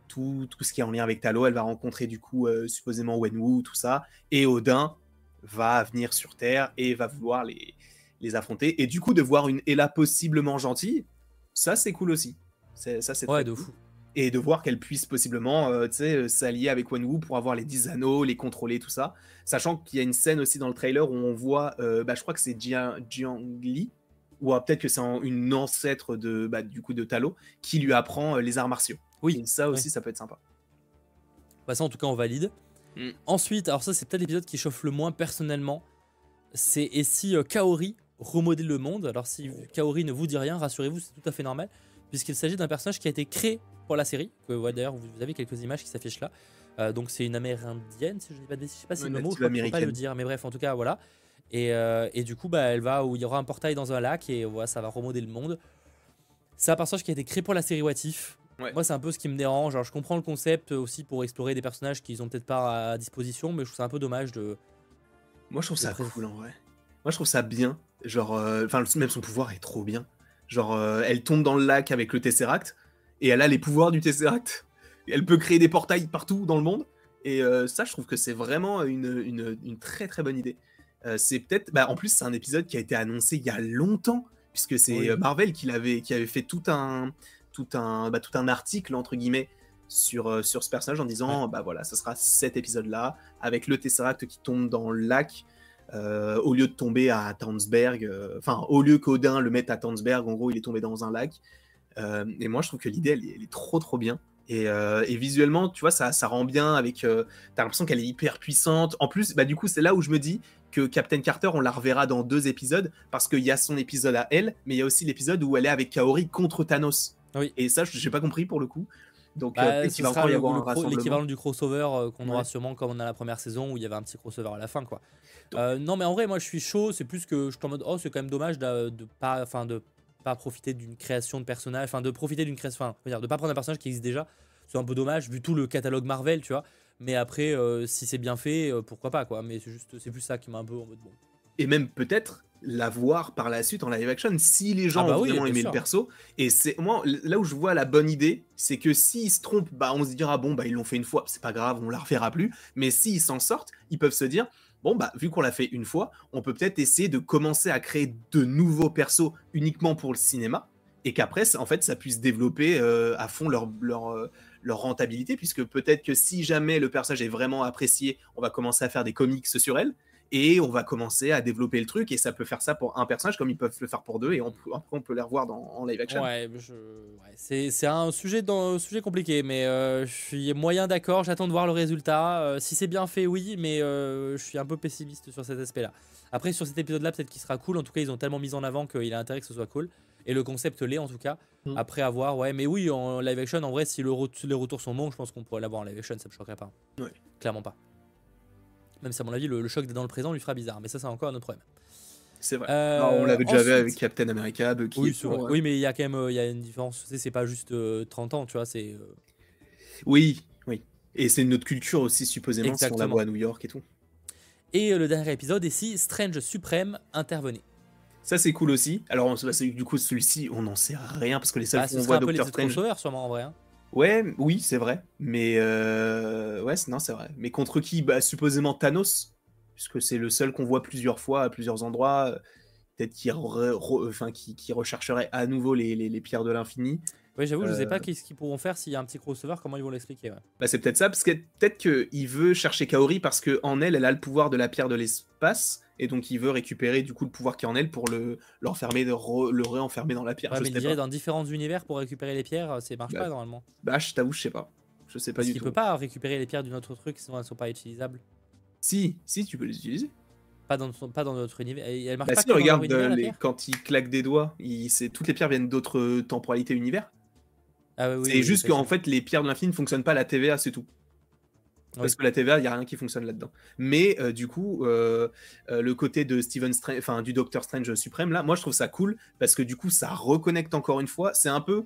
tout, tout, ce qui est en lien avec Talo. Elle va rencontrer du coup supposément Wenwu, tout ça. Et Odin va venir sur Terre et va vouloir les, les affronter. Et du coup, de voir une Ella possiblement gentille, ça c'est cool aussi. Ça c'est ouais, de fou et de voir qu'elle puisse possiblement euh, euh, s'allier avec Wenwu pour avoir les 10 anneaux, les contrôler, tout ça. Sachant qu'il y a une scène aussi dans le trailer où on voit, euh, bah, je crois que c'est Jiang, Li, ou peut-être que c'est une ancêtre de, bah, du coup de Talo, qui lui apprend les arts martiaux. Oui. ça aussi, ça peut être sympa. Bah, ça, en tout cas, on valide. Mm. Ensuite, alors ça, c'est peut-être l'épisode qui chauffe le moins personnellement. C'est et si Kaori remodèle le monde? Alors, si Kaori ne vous dit rien, rassurez-vous, c'est tout à fait normal puisqu'il s'agit d'un personnage qui a été créé pour la série. D'ailleurs, vous avez quelques images qui s'affichent là. Euh, donc c'est une amérindienne, si je ne dis pas de... je sais pas si c'est le mot, je ne peux pas le dire, mais bref, en tout cas, voilà. Et, euh, et, du coup, bah, elle va où il y aura un portail dans un lac et voilà, ça va remodeler le monde. C'est un personnage qui a été créé pour la série What If. Moi, c'est un peu ce qui me dérange. Alors, je comprends le concept aussi pour explorer des personnages qu'ils ont peut-être pas à disposition, mais je trouve ça un peu dommage de. Moi, je trouve ça cool en vrai. Moi, je trouve ça bien. Genre, euh, enfin, même son pouvoir est trop bien. Genre, euh, elle tombe dans le lac avec le Tesseract et elle a les pouvoirs du Tesseract. Elle peut créer des portails partout dans le monde. Et euh, ça, je trouve que c'est vraiment une, très très bonne idée. Euh, c'est peut-être. Bah, en plus, c'est un épisode qui a été annoncé il y a longtemps, puisque c'est Marvel qui, avait, qui avait fait tout un, tout, un, bah, tout un article, entre guillemets, sur, sur ce personnage en disant bah voilà, ce sera cet épisode-là, avec le Tesseract qui tombe dans le lac. Euh, au lieu de tomber à Townsberg, euh, enfin, au lieu qu'Odin le mette à Townsberg, en gros, il est tombé dans un lac. Euh, et moi, je trouve que l'idée, elle, est trop, trop bien. Et, visuellement, tu vois, ça, ça rend bien avec. T'as l'impression qu'elle est hyper puissante. En plus, bah, du coup, c'est là où je me dis que Captain Carter, on la reverra dans deux épisodes parce qu'il y a son épisode à elle, mais il y a aussi l'épisode où elle est avec Kaori contre Thanos. Oui. Et ça, je n'ai pas compris pour le coup. Donc, bah, euh, va y avoir l'équivalent du crossover euh, qu'on aura sûrement comme on a la première saison où il y avait un petit crossover à la fin, quoi. Euh, non, mais en vrai, moi, je suis chaud. C'est plus que je suis en mode, oh, c'est quand même dommage de, de pas, enfin, de pas profiter d'une création de personnage, enfin, de profiter d'une création, enfin, dire, de pas prendre un personnage qui existe déjà. C'est un peu dommage vu tout le catalogue Marvel, tu vois. Mais après, si c'est bien fait, pourquoi pas, quoi. Mais c'est juste, c'est plus ça qui m'a un peu en mode bon. Et même peut-être la voir par la suite en live action si les gens ah bah ont vraiment aimé le perso. Et c'est moi là où je vois la bonne idée, c'est que s'ils se trompent, bah on se dira bon bah ils l'ont fait une fois, c'est pas grave, on la refera plus. Mais s'ils s'en sortent, ils peuvent se dire bon bah vu qu'on l'a fait une fois, on peut peut-être essayer de commencer à créer de nouveaux persos uniquement pour le cinéma et qu'après en fait ça puisse développer euh, à fond leur leur euh, leur rentabilité puisque peut-être que si jamais le personnage est vraiment apprécié, on va commencer à faire des comics sur elle et on va commencer à développer le truc et ça peut faire ça pour un personnage comme ils peuvent le faire pour deux et on, après on peut les revoir dans, en live action. Ouais, c'est un sujet, dans, sujet compliqué mais euh, je suis moyen d'accord, j'attends de voir le résultat. Euh, si c'est bien fait, oui, mais euh, je suis un peu pessimiste sur cet aspect-là. Après sur cet épisode-là, peut-être qu'il sera cool, en tout cas ils ont tellement mis en avant qu'il a intérêt que ce soit cool. Et le concept l'est en tout cas. Mm. Après avoir, ouais, mais oui, en live action, en vrai, si le les retours sont bons, je pense qu'on pourrait l'avoir en live action, ça me choquerait pas. Ouais. Clairement pas. Même si, à mon avis, le, choc d'être dans le présent lui fera bizarre. Mais ça, c'est encore un autre problème. C'est vrai. Euh, on l'avait déjà vu avec Captain America, Bucky. Oui, oui mais il y a quand même euh, il y a une différence. C'est pas juste 30 euh, ans, tu vois. c'est Oui, oui. Et c'est une autre culture aussi, supposément, si on la voit à New York et tout. Et le dernier épisode est si Strange Suprême intervenait. Ça, c'est cool aussi. Alors, du coup, celui-ci, on n'en sait rien parce que les seuls bah, qu'on voit Doctor Strange. sûrement en vrai. Hein. Ouais, oui, c'est vrai. Mais euh... ouais, non, c'est vrai. Mais contre qui? Bah, Supposément Thanos, puisque c'est le seul qu'on voit plusieurs fois à plusieurs endroits. Peut-être qui, enfin, qui, qui, rechercherait à nouveau les, les, pierres de l'infini. Ouais, j'avoue, je sais pas euh. ce qu'ils pourront faire s'il y a un petit crossover, comment ils vont l'expliquer. Bah, c'est peut-être ça, parce que peut-être qu'il veut chercher Kaori parce qu'en elle, elle a le pouvoir de la pierre de l'espace et donc il veut récupérer du coup le pouvoir qui est en elle pour le l'enfermer, le, réenfermer dans la pierre. Ouais, mais il dans différents univers pour récupérer les pierres, c'est marche bah, pas normalement. Bah, je t'avoue, je sais pas. Je sais pas Parce du tout. Il peut pas récupérer les pierres d'une autre truc sinon elles sont pas utilisables. Si, si, tu peux les utiliser. Pas dans, pas dans notre univers. Elle marche bah, pas si, regarde, quand il claque des doigts, il, toutes les pierres viennent d'autres temporalités univers. Ah, oui, c'est juste qu'en fait, les pierres de l'infini ne fonctionnent pas à la TVA, c'est tout. Parce que la TVA, il n'y a rien qui fonctionne là-dedans. Mais euh, du coup, euh, euh, le côté de Steven Strange, enfin du Docteur Strange suprême, là, moi je trouve ça cool parce que du coup, ça reconnecte encore une fois. C'est un peu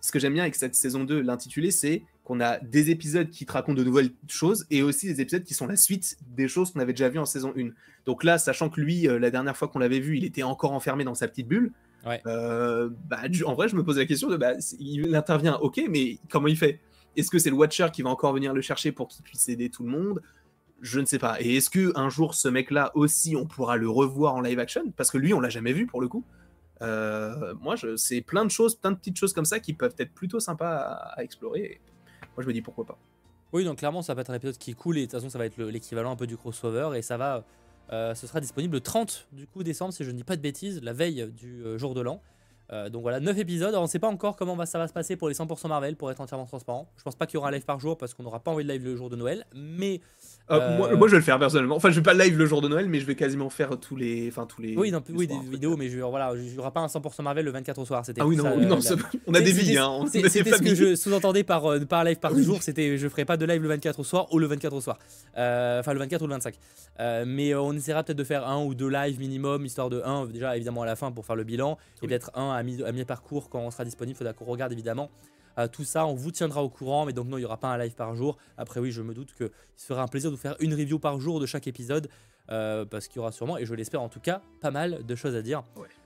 ce que j'aime bien avec cette saison 2, l'intitulé, c'est qu'on a des épisodes qui te racontent de nouvelles choses et aussi des épisodes qui sont la suite des choses qu'on avait déjà vues en saison 1. Donc là, sachant que lui, la dernière fois qu'on l'avait vu, il était encore enfermé dans sa petite bulle. Ouais. bah, en vrai, je me pose la question de, bah, il intervient, ok, mais comment il fait? Est-ce que c'est le Watcher qui va encore venir le chercher pour qu'il puisse aider tout le monde? Je ne sais pas. Et est-ce que un jour ce mec-là aussi, on pourra le revoir en live action? Parce que lui, on l'a jamais vu pour le coup. Euh, moi, c'est plein de choses, plein de petites choses comme ça qui peuvent être plutôt sympas à, explorer. moi, je me dis pourquoi pas. Oui, donc clairement, ça va être un épisode qui cool et de toute façon, ça va être l'équivalent un peu du crossover et ça va. Euh, ce sera disponible le 30 du coup décembre, si je ne dis pas de bêtises, la veille du euh, jour de l'an. Euh, donc voilà, 9 épisodes. Alors on ne sait pas encore comment ça va se passer pour les 100% Marvel, pour être entièrement transparent. Je pense pas qu'il y aura un live par jour parce qu'on n'aura pas envie de live le jour de Noël. Mais euh, moi, moi, je vais le faire personnellement. Enfin, je vais pas live le jour de Noël, mais je vais quasiment faire tous les, enfin tous les. Oui, non, oui, des vidéos, mais je, voilà, il y aura pas un 100% Marvel le 24 au soir. C'était. Ah oui, non, non on a des vies, hein. C'était ce que je sous-entendais par euh, par live par jour. C'était, je ferai pas de live le 24 au soir ou le 24 au soir. Enfin, le 24 ou le 25. mais on essaiera peut-être de faire un ou deux lives minimum, histoire de un déjà évidemment à la fin pour faire le bilan, et peut-être un à à mi parcours quand on sera disponible. Faudra qu'on regarde évidemment. Euh, tout ça, on vous tiendra au courant, mais donc non, il n'y aura pas un live par jour. Après, oui, je me doute qu'il se fera un plaisir de vous faire une review par jour de chaque épisode, euh, parce qu'il y aura sûrement, et je l'espère en tout cas, pas mal de choses à dire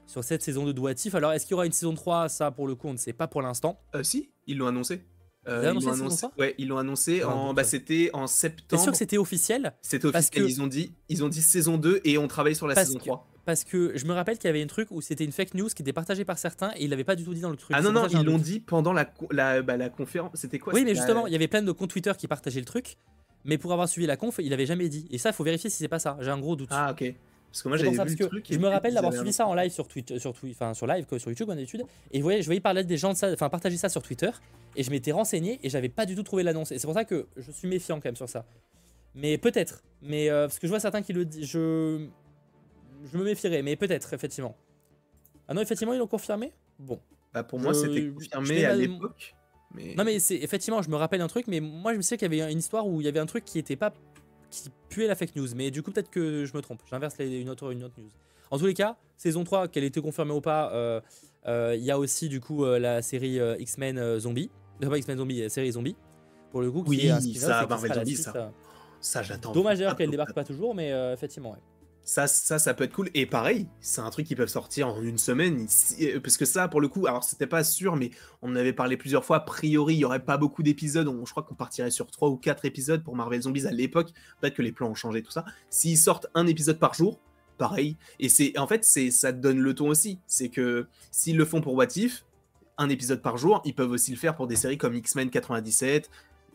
sur cette saison de Doatif. Alors, est-ce qu'il y aura une saison 3 Ça, pour le coup, on ne sait pas pour l'instant. Euh, si, ils l'ont annoncé. ils l'ont annoncé, ouais, ils l'ont annoncé en, bah, c'était en septembre. T'es sûr que c'était officiel? C'était officiel. Ils ont dit, ils ont dit saison 2 et on travaille sur la saison 3 parce que je me rappelle qu'il y avait un truc où c'était une fake news qui était partagée par certains et ils l'avaient pas du tout dit dans le truc. Ah non, non, ils l'ont dit pendant la, la, bah, la conférence. C'était quoi? Oui, mais justement, il y avait plein de comptes Twitter qui partageaient le truc, mais pour avoir suivi la conf, il avait jamais dit. Et ça, il faut vérifier si c'est pas ça. J'ai un gros doute. Ah, ok. Parce que moi j'avais vu le truc. Je me rappelle d'avoir suivi ça en live sur Twitch, sur, enfin, sur live, sur YouTube en étude. Et vous voyez, je voyais parler des gens de ça, enfin partager ça sur Twitter. Et je m'étais renseigné et j'avais pas du tout trouvé l'annonce. Et c'est pour ça que je suis méfiant quand même sur ça. Mais peut-être. Mais euh, parce que je vois certains qui le disent. Je, je me méfierais, mais peut-être, effectivement. Ah non, effectivement, ils l'ont confirmé? Bon. Bah pour moi, c'était confirmé à l'époque. Mais... Non, mais c'est effectivement, je me rappelle un truc, mais moi je me sais qu'il y avait une histoire où il y avait un truc qui était pas qui puait la fake news. Mais du coup, peut-être que je me trompe. J'inverse une autre, une autre news. En tous les cas, saison 3, qu'elle était confirmée ou pas, euh, euh, il y a aussi du coup euh, la série X-Men Zombie. Non, pas X-Men Zombie, la série Zombie. Pour le coup, qui oui, est ça, Marvel Zombie, ça. Ça, j'attends. Dommage d'ailleurs qu'elle débarque pas toujours, mais effectivement, ouais. Ça, ça, ça peut être cool. Et pareil, c'est un truc qui peut sortir en une semaine. Parce que ça, pour le coup, alors c'était pas sûr, mais on en avait parlé plusieurs fois. A priori, il y aurait pas beaucoup d'épisodes. Je crois qu'on partirait sur 3 ou 4 épisodes pour Marvel Zombies à l'époque. Peut-être que les plans ont changé, tout ça. S'ils sortent un épisode par jour, pareil. Et c'est en fait, c'est ça donne le ton aussi. C'est que s'ils le font pour What If, un épisode par jour, ils peuvent aussi le faire pour des séries comme X-Men 97,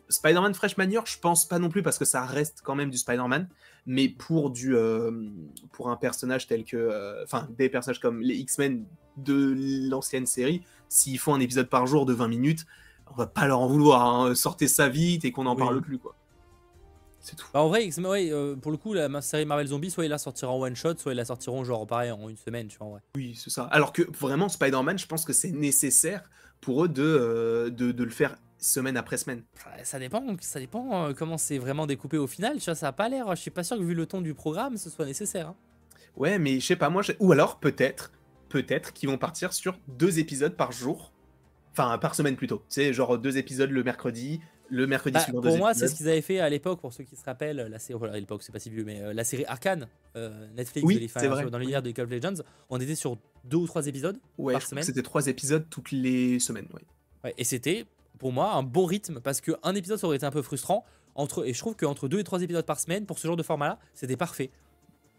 Spider-Man Freshman Year, je pense pas non plus parce que ça reste quand même du Spider-Man, mais pour du euh, pour un personnage tel que euh, enfin des personnages comme les X-Men de l'ancienne série, s'ils font un épisode par jour de 20 minutes, on va pas leur en vouloir, hein. sortez ça vite et qu'on n'en parle plus quoi. C'est tout. Bah, en vrai, euh, pour le coup, la série Marvel Zombie, soit ils la sortiront en one shot, soit ils la sortiront genre pareil en une semaine, tu vois. En vrai. Oui, c'est ça. Alors que vraiment, Spider-Man, je pense que c'est nécessaire pour eux de, de, de, le faire semaine après semaine. Ça dépend, ça dépend euh, comment c'est vraiment découpé au final. Tu vois, ça a pas l'air. Je suis pas sûr que vu le ton du programme, ce soit nécessaire. Hein. Ouais, mais je sais pas moi. Ou alors peut-être, peut-être qu'ils vont partir sur deux épisodes par jour, enfin par semaine plutôt. C'est genre deux épisodes le mercredi, le mercredi bah, Pour moi, c'est ce qu'ils avaient fait à l'époque, pour ceux qui se rappellent, la série, à l'époque, c'est pas si vieux, mais euh, la série Arcane, euh, Netflix, oui, dans l'univers de League of Legends, on était sur deux ou trois épisodes ouais, par semaine. C'était trois épisodes toutes les semaines, oui. Ouais, et c'était pour moi un bon rythme parce qu'un épisode ça aurait été un peu frustrant entre et je trouve qu'entre deux et trois épisodes par semaine pour ce genre de format là c'était parfait.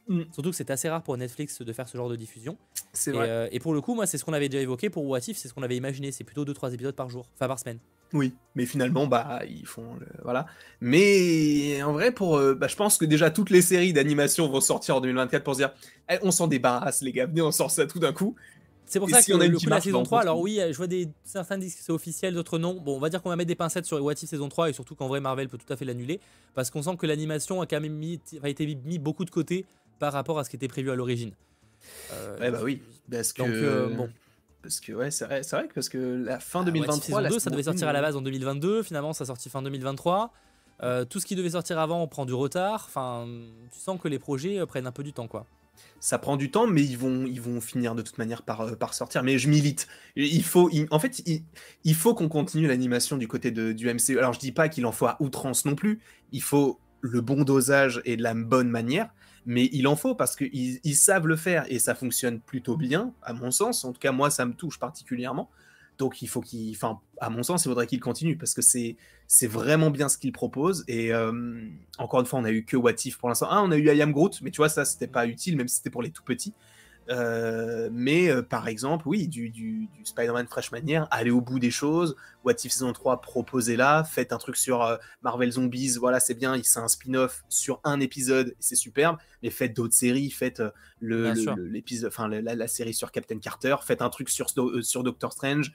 Mm. surtout que c'est assez rare pour Netflix de faire ce genre de diffusion. C'est vrai. euh, et pour le coup moi c'est ce qu'on avait déjà évoqué pour What If c'est ce qu'on avait imaginé. C'est plutôt deux trois épisodes par jour enfin par semaine. Oui mais finalement bah ils font voilà. Mais en vrai pour euh, bah, je pense que déjà toutes les séries d'animation vont sortir en 2024 pour se dire eh, on s'en débarrasse les gars venez on sort ça tout d'un coup c'est pour ça que le coup de la saison 3, alors oui, je vois des, certains disent que c'est officiel, d'autres non. Bon, on va dire qu'on va mettre des pincettes sur What If saison 3 et surtout qu'en vrai Marvel peut tout à fait l'annuler parce qu'on sent que l'animation a quand même mis, a été mis beaucoup de côté par rapport à ce qui était prévu à l'origine. Euh, ouais, bah oui, parce que. Donc, euh, bon. Parce que ouais, c'est vrai, vrai, que parce que la fin 2023, ah, ça devait sortir à la base en 2022. Finalement, ça sortit fin 2023. Euh, tout ce qui devait sortir avant prend du retard. Enfin, tu sens que les projets prennent un peu du temps, quoi ça prend du temps, mais ils vont, ils vont finir de toute manière par, euh, par sortir. Mais je milite. Il faut, en fait, il, faut qu'on continue l'animation du côté de, du MCU. Alors, je dis pas qu'il en faut à outrance non plus. Il faut le bon dosage et de la bonne manière, mais il en faut parce qu'ils ils savent le faire et ça fonctionne plutôt bien, à mon sens. En tout cas, moi, ça me touche particulièrement. Donc il faut qu'il, enfin, à mon sens, il faudrait qu'il continue parce que c'est c'est vraiment bien ce qu'il propose. Et euh, encore une fois, on a eu que What If pour l'instant. Ah, on a eu I Am Groot, mais tu vois, ça c'était pas utile, même si c'était pour les tout petits. Euh, mais euh, par exemple, oui, du, du, Spider-Man Fresh Manière, allez au bout des choses. What If saison 3, proposez-la. Faites un truc sur euh, Marvel Zombies, voilà, c'est bien, c'est un spin-off sur un épisode, c'est superbe. Mais faites d'autres séries, faites le, l'épisode, enfin la, série sur Captain Carter, faites un truc sur, sur Doctor Strange.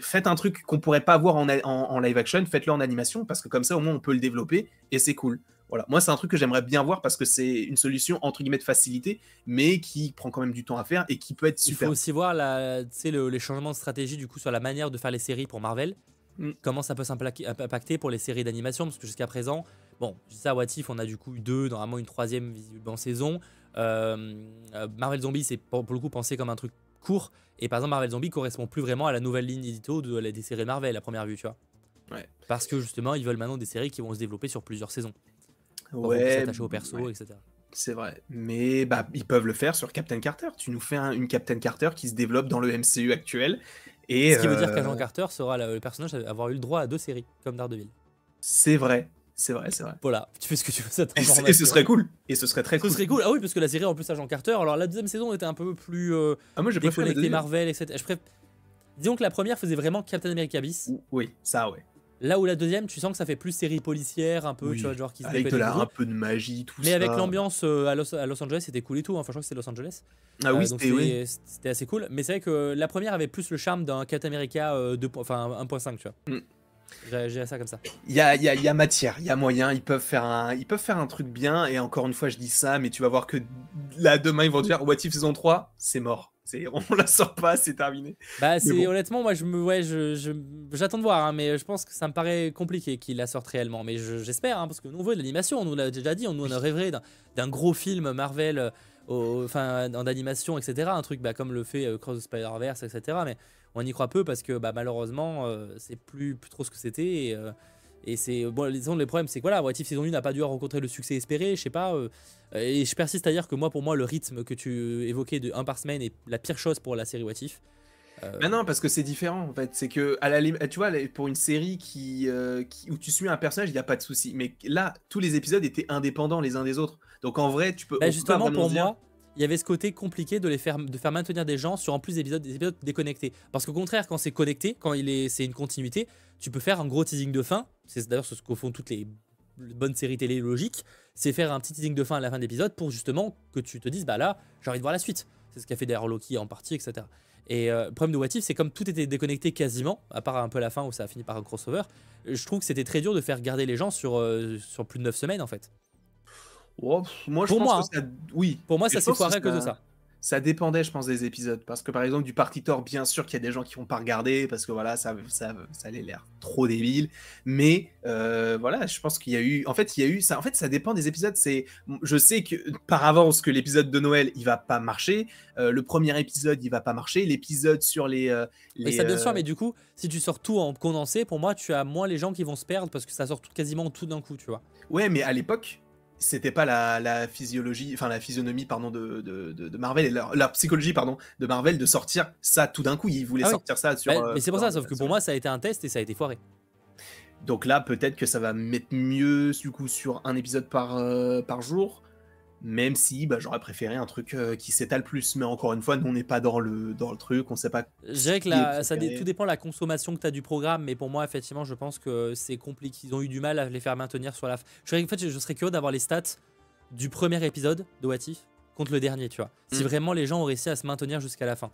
Faites un truc qu'on pourrait pas voir en, en, en live action, faites-le en animation parce que comme ça au moins on peut le développer et c'est cool. Voilà, moi c'est un truc que j'aimerais bien voir parce que c'est une solution entre guillemets de facilité, mais qui prend quand même du temps à faire et qui peut être super. Il faut aussi voir la, le, les changements de stratégie du coup sur la manière de faire les séries pour Marvel. Mm. Comment ça peut s'impacter pour les séries d'animation Parce que jusqu'à présent, bon, je dis ça, What If, on a du coup eu deux, normalement une troisième visiblement saison. Euh, euh, Marvel Zombie, c'est pour, le coup pensé comme un truc court. Et par exemple, Marvel Zombie correspond plus vraiment à la nouvelle ligne édito de, des séries Marvel à première vue, tu vois. Ouais. Parce que justement, ils veulent maintenant des séries qui vont se développer sur plusieurs saisons ouais, s'attacher au perso, etc. C'est vrai, mais bah, ils peuvent le faire sur Captain Carter. Tu nous fais une Captain Carter qui se développe dans le MCU actuel. Et, Ce qui veut dire qu'Agent euh, Carter sera le personnage à avoir eu le droit à deux séries, comme Daredevil. C'est vrai, c'est vrai, c'est vrai. Voilà, tu fais ce que tu veux. Et, et, ce serait cool. Et ce serait très cool. Ce serait cool. Ah oui, parce que la série en plus Agent Carter. Alors la deuxième saison était un peu plus euh, ah, moi, déconnectée Marvel, etc. Je Disons que la première faisait vraiment Captain America bis. Oui, ça ouais. Là où la deuxième, tu sens que ça fait plus série policière, un peu, tu vois, genre qui se Avec de un peu de magie, tout Mais avec l'ambiance euh, à, Los, à, Los, Angeles, c'était cool et tout. Enfin, je crois que c'était Los Angeles. Ah oui, euh, c'était assez cool. Mais c'est vrai que la première avait plus le charme d'un Cat America euh, enfin 1.5, tu vois. Mm. J'ai ça comme ça. Il y a, y, a, y a, matière, il y a moyen, ils peuvent, faire un, ils peuvent faire un truc bien. Et encore une fois, je dis ça, mais tu vas voir que là, demain, ils vont dire What If saison 3, c'est mort. On la sort pas, c'est terminé. Bah, c'est honnêtement, moi, je me, ouais, je, j'attends de voir, hein, mais je pense que ça me paraît compliqué qu'il la sorte réellement. Mais j'espère, hein, parce que nous on veut de l'animation, on nous l'a déjà dit, on, nous, on a rêvé d'un gros film Marvel, euh, enfin, d'animation, etc. Un truc bah, comme le fait euh, Cross Spider-Verse, etc. Mais on y croit peu parce que bah, malheureusement, euh, c'est plus, plus trop ce que c'était. Et, c'est bon, les, problèmes, c'est que voilà, What If saison 1 n'a pas dû rencontrer le succès espéré, je sais pas. et je persiste à dire que moi, pour moi, le rythme que tu évoquais de 1 par semaine est la pire chose pour la série What If. Euh... non, parce que c'est différent en fait. C'est que, à la tu vois, pour une série qui, où tu suis un personnage, il n'y a pas de souci. Mais là, tous les épisodes étaient indépendants les uns des autres. Donc en vrai, tu peux. Bah, justement, pour moi, il y avait ce côté compliqué de les faire, de faire maintenir des gens sur en plus des épisodes, des épisodes déconnectés. Parce qu'au contraire, quand c'est connecté, quand il est, c'est une continuité, tu peux faire un gros teasing de fin. C'est d'ailleurs ce que font toutes les bonnes séries télé logiques. C'est faire un petit teasing de fin à la fin de l'épisode pour justement que tu te dises, bah là, j'ai envie de voir la suite. C'est ce qu'a fait d'ailleurs Loki en partie, etc. Et euh, le problème de What If, c'est comme tout était déconnecté quasiment, à part un peu la fin où ça a fini par un crossover, je trouve que c'était très dur de faire garder les gens sur, euh, sur plus de 9 semaines en fait. Moi, je pour moi, que ça... oui. Pour moi, ça s'est foiré que de ça ça dépendait, je pense, des épisodes. Parce que par exemple, du Partitor, bien sûr qu'il y a des gens qui vont pas regarder parce que voilà, ça, ça, ça allait l'air trop débile. Mais euh, voilà, je pense qu'il y a eu. En fait, il y a eu ça. En fait, ça dépend des épisodes. C'est, je sais que par avance que l'épisode de Noël, il va pas marcher. Euh, le premier épisode, il va pas marcher. L'épisode sur les. Euh, les ça bien sûr, mais du coup, si tu sors tout en condensé, pour moi, tu as moins les gens qui vont se perdre parce que ça sort tout, quasiment tout d'un coup, tu vois. Ouais, mais à l'époque, c'était pas la, physiologie, enfin la physionomie pardon de, de, Marvel et leur, psychologie pardon de Marvel de sortir ça tout d'un coup. Ils voulaient ah sortir ça sur. mais c'est pour ça, sauf que pour moi ça a été un test et ça a été foiré. Donc là peut-être que ça va mettre mieux du coup sur un épisode par euh, par jour. Même si bah, j'aurais préféré un truc euh, qui s'étale plus. Mais encore une fois, nous, on n'est pas dans le, dans le truc, on sait pas. Je dirais que ça tout dépend de la consommation que tu as du programme. Mais pour moi, effectivement, je pense que c'est compliqué. Ils ont eu du mal à les faire maintenir sur la. Je en fait, je serais curieux d'avoir les stats du premier épisode de What If contre le dernier, tu vois. Si mm. vraiment les gens ont réussi à se maintenir jusqu'à la fin.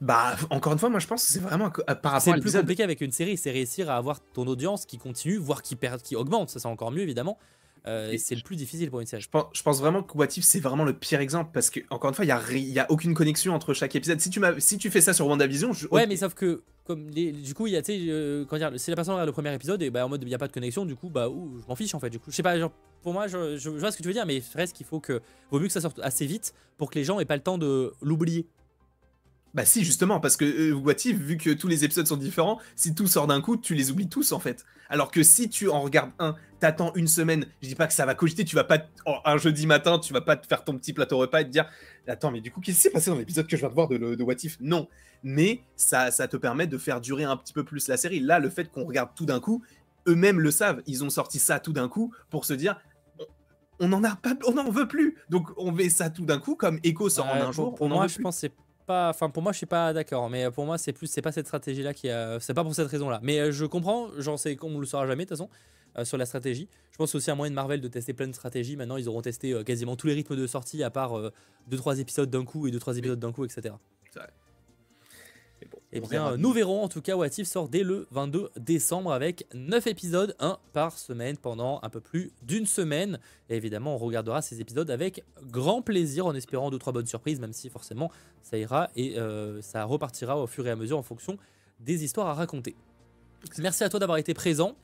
Bah, encore une fois, moi je pense que c'est vraiment par rapport à C'est le plus compliqué avec une série, c'est réussir à avoir ton audience qui continue, voire qui perd, qui augmente. Ça, c'est encore mieux évidemment. Euh, c'est le plus difficile pour une série. Je pense, je pense vraiment que What If c'est vraiment le pire exemple parce que encore une fois il y a, y a aucune connexion entre chaque épisode. Si tu si tu fais ça sur WandaVision, je... ouais mais sauf que comme les, du coup il y a tu sais euh, si la personne regarde le premier épisode et bah en mode il y a pas de connexion du coup bah je m'en fiche en fait du coup je sais pas genre pour moi je, je, vois ce que tu veux dire mais reste qu'il faut que vaut mieux que ça sorte assez vite pour que les gens aient pas le temps de l'oublier. Bah si justement parce que euh, What If vu que tous les épisodes sont différents, si tout sort d'un coup, tu les oublies tous en fait. Alors que si tu en regardes un, t'attends une semaine, je dis pas que ça va cogiter, tu vas pas oh, un jeudi matin, tu vas pas te faire ton petit plateau repas et te dire attends mais du coup qu'est-ce qui s'est passé dans l'épisode que je viens de voir de, de What If? Non, mais ça, ça te permet de faire durer un petit peu plus la série. Là, le fait qu'on regarde tout d'un coup, eux-mêmes le savent, ils ont sorti ça tout d'un coup pour se dire on n'en a pas, on n'en veut plus. Donc on met ça tout d'un coup comme Echo sort en un jour. Pour moi, je pense c'est pas, enfin pour moi je suis pas d'accord, mais pour moi c'est plus, c'est pas cette stratégie là qui a, c'est pas pour cette raison là. Mais euh, je comprends, j'en sais qu'on le saura jamais de toute façon. Euh, sur la stratégie. Je pense aussi à moyen de Marvel de tester plein de stratégies. Maintenant, ils auront testé euh, quasiment tous les rythmes de sortie, à part 2-3 épisodes d'un coup et 2-3 épisodes d'un coup, etc. eh bien, nous verrons en tout cas. What If sort dès le 22 décembre avec 9 épisodes, 1 par semaine pendant un peu plus d'une semaine. Et évidemment, on regardera ces épisodes avec grand plaisir en espérant 2-3 bonnes surprises, même si forcément ça ira et ça repartira au fur et à mesure en fonction des histoires à raconter. Merci à toi d'avoir été présent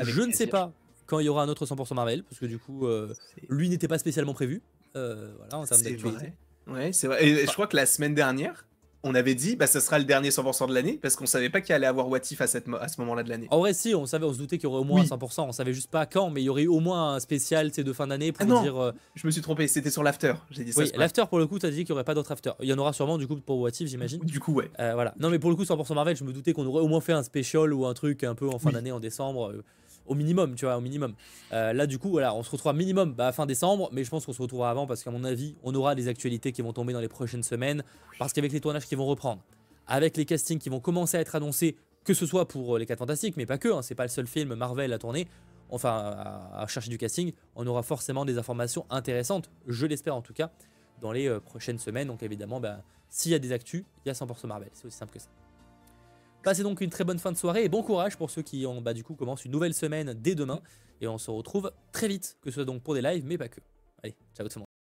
je ne sais pas quand il y aura un autre 100% Marvel, parce que du coup, euh, lui n'était pas spécialement prévu. Euh, voilà, en termes d'actualité. Ouais, c'est vrai. Et je crois que la semaine dernière, on avait dit bah ça sera le dernier 100% de l'année parce qu'on savait pas qu'il allait avoir What If à, cette, à ce moment-là de l'année. En vrai si, on savait, on se doutait qu'il y aurait au moins un 100%, on savait juste pas quand, mais il y aurait au moins un spécial de fin d'année pour ah dire. Euh, je me suis trompé, c'était sur l'after, j'ai dit ça. Oui, l'after pour le coup, t'as dit qu'il y aurait pas d'autre after. Il y en aura sûrement du coup pour What If, j'imagine. Du coup, ouais. voilà. Non mais pour le coup 100% Marvel, je me doutais qu'on aurait au moins fait un special ou un truc un peu en fin d'année en décembre au minimum, tu vois, au minimum. Euh, là, du coup, voilà, on se retrouvera minimum bah, fin décembre, mais je pense qu'on se retrouvera avant parce qu'à mon avis, on aura des actualités qui vont tomber dans les prochaines semaines, parce qu'avec les tournages qui vont reprendre, avec les castings qui vont commencer à être annoncés que ce soit pour les 4 Fantastiques, mais pas que, hein, c'est pas le seul film Marvel à tourner, enfin à, chercher du casting, on aura forcément des informations intéressantes, je l'espère en tout cas, dans les euh, prochaines semaines. Donc évidemment, bah, s'il y a des actus, il y a 100% Marvel, c'est aussi simple que ça. Passez donc une très bonne fin de soirée et bon courage pour ceux qui bah, du coup commencent une nouvelle semaine dès demain. Et on se retrouve très vite, que ce soit donc pour des lives, mais pas que. Allez, ciao tout le monde.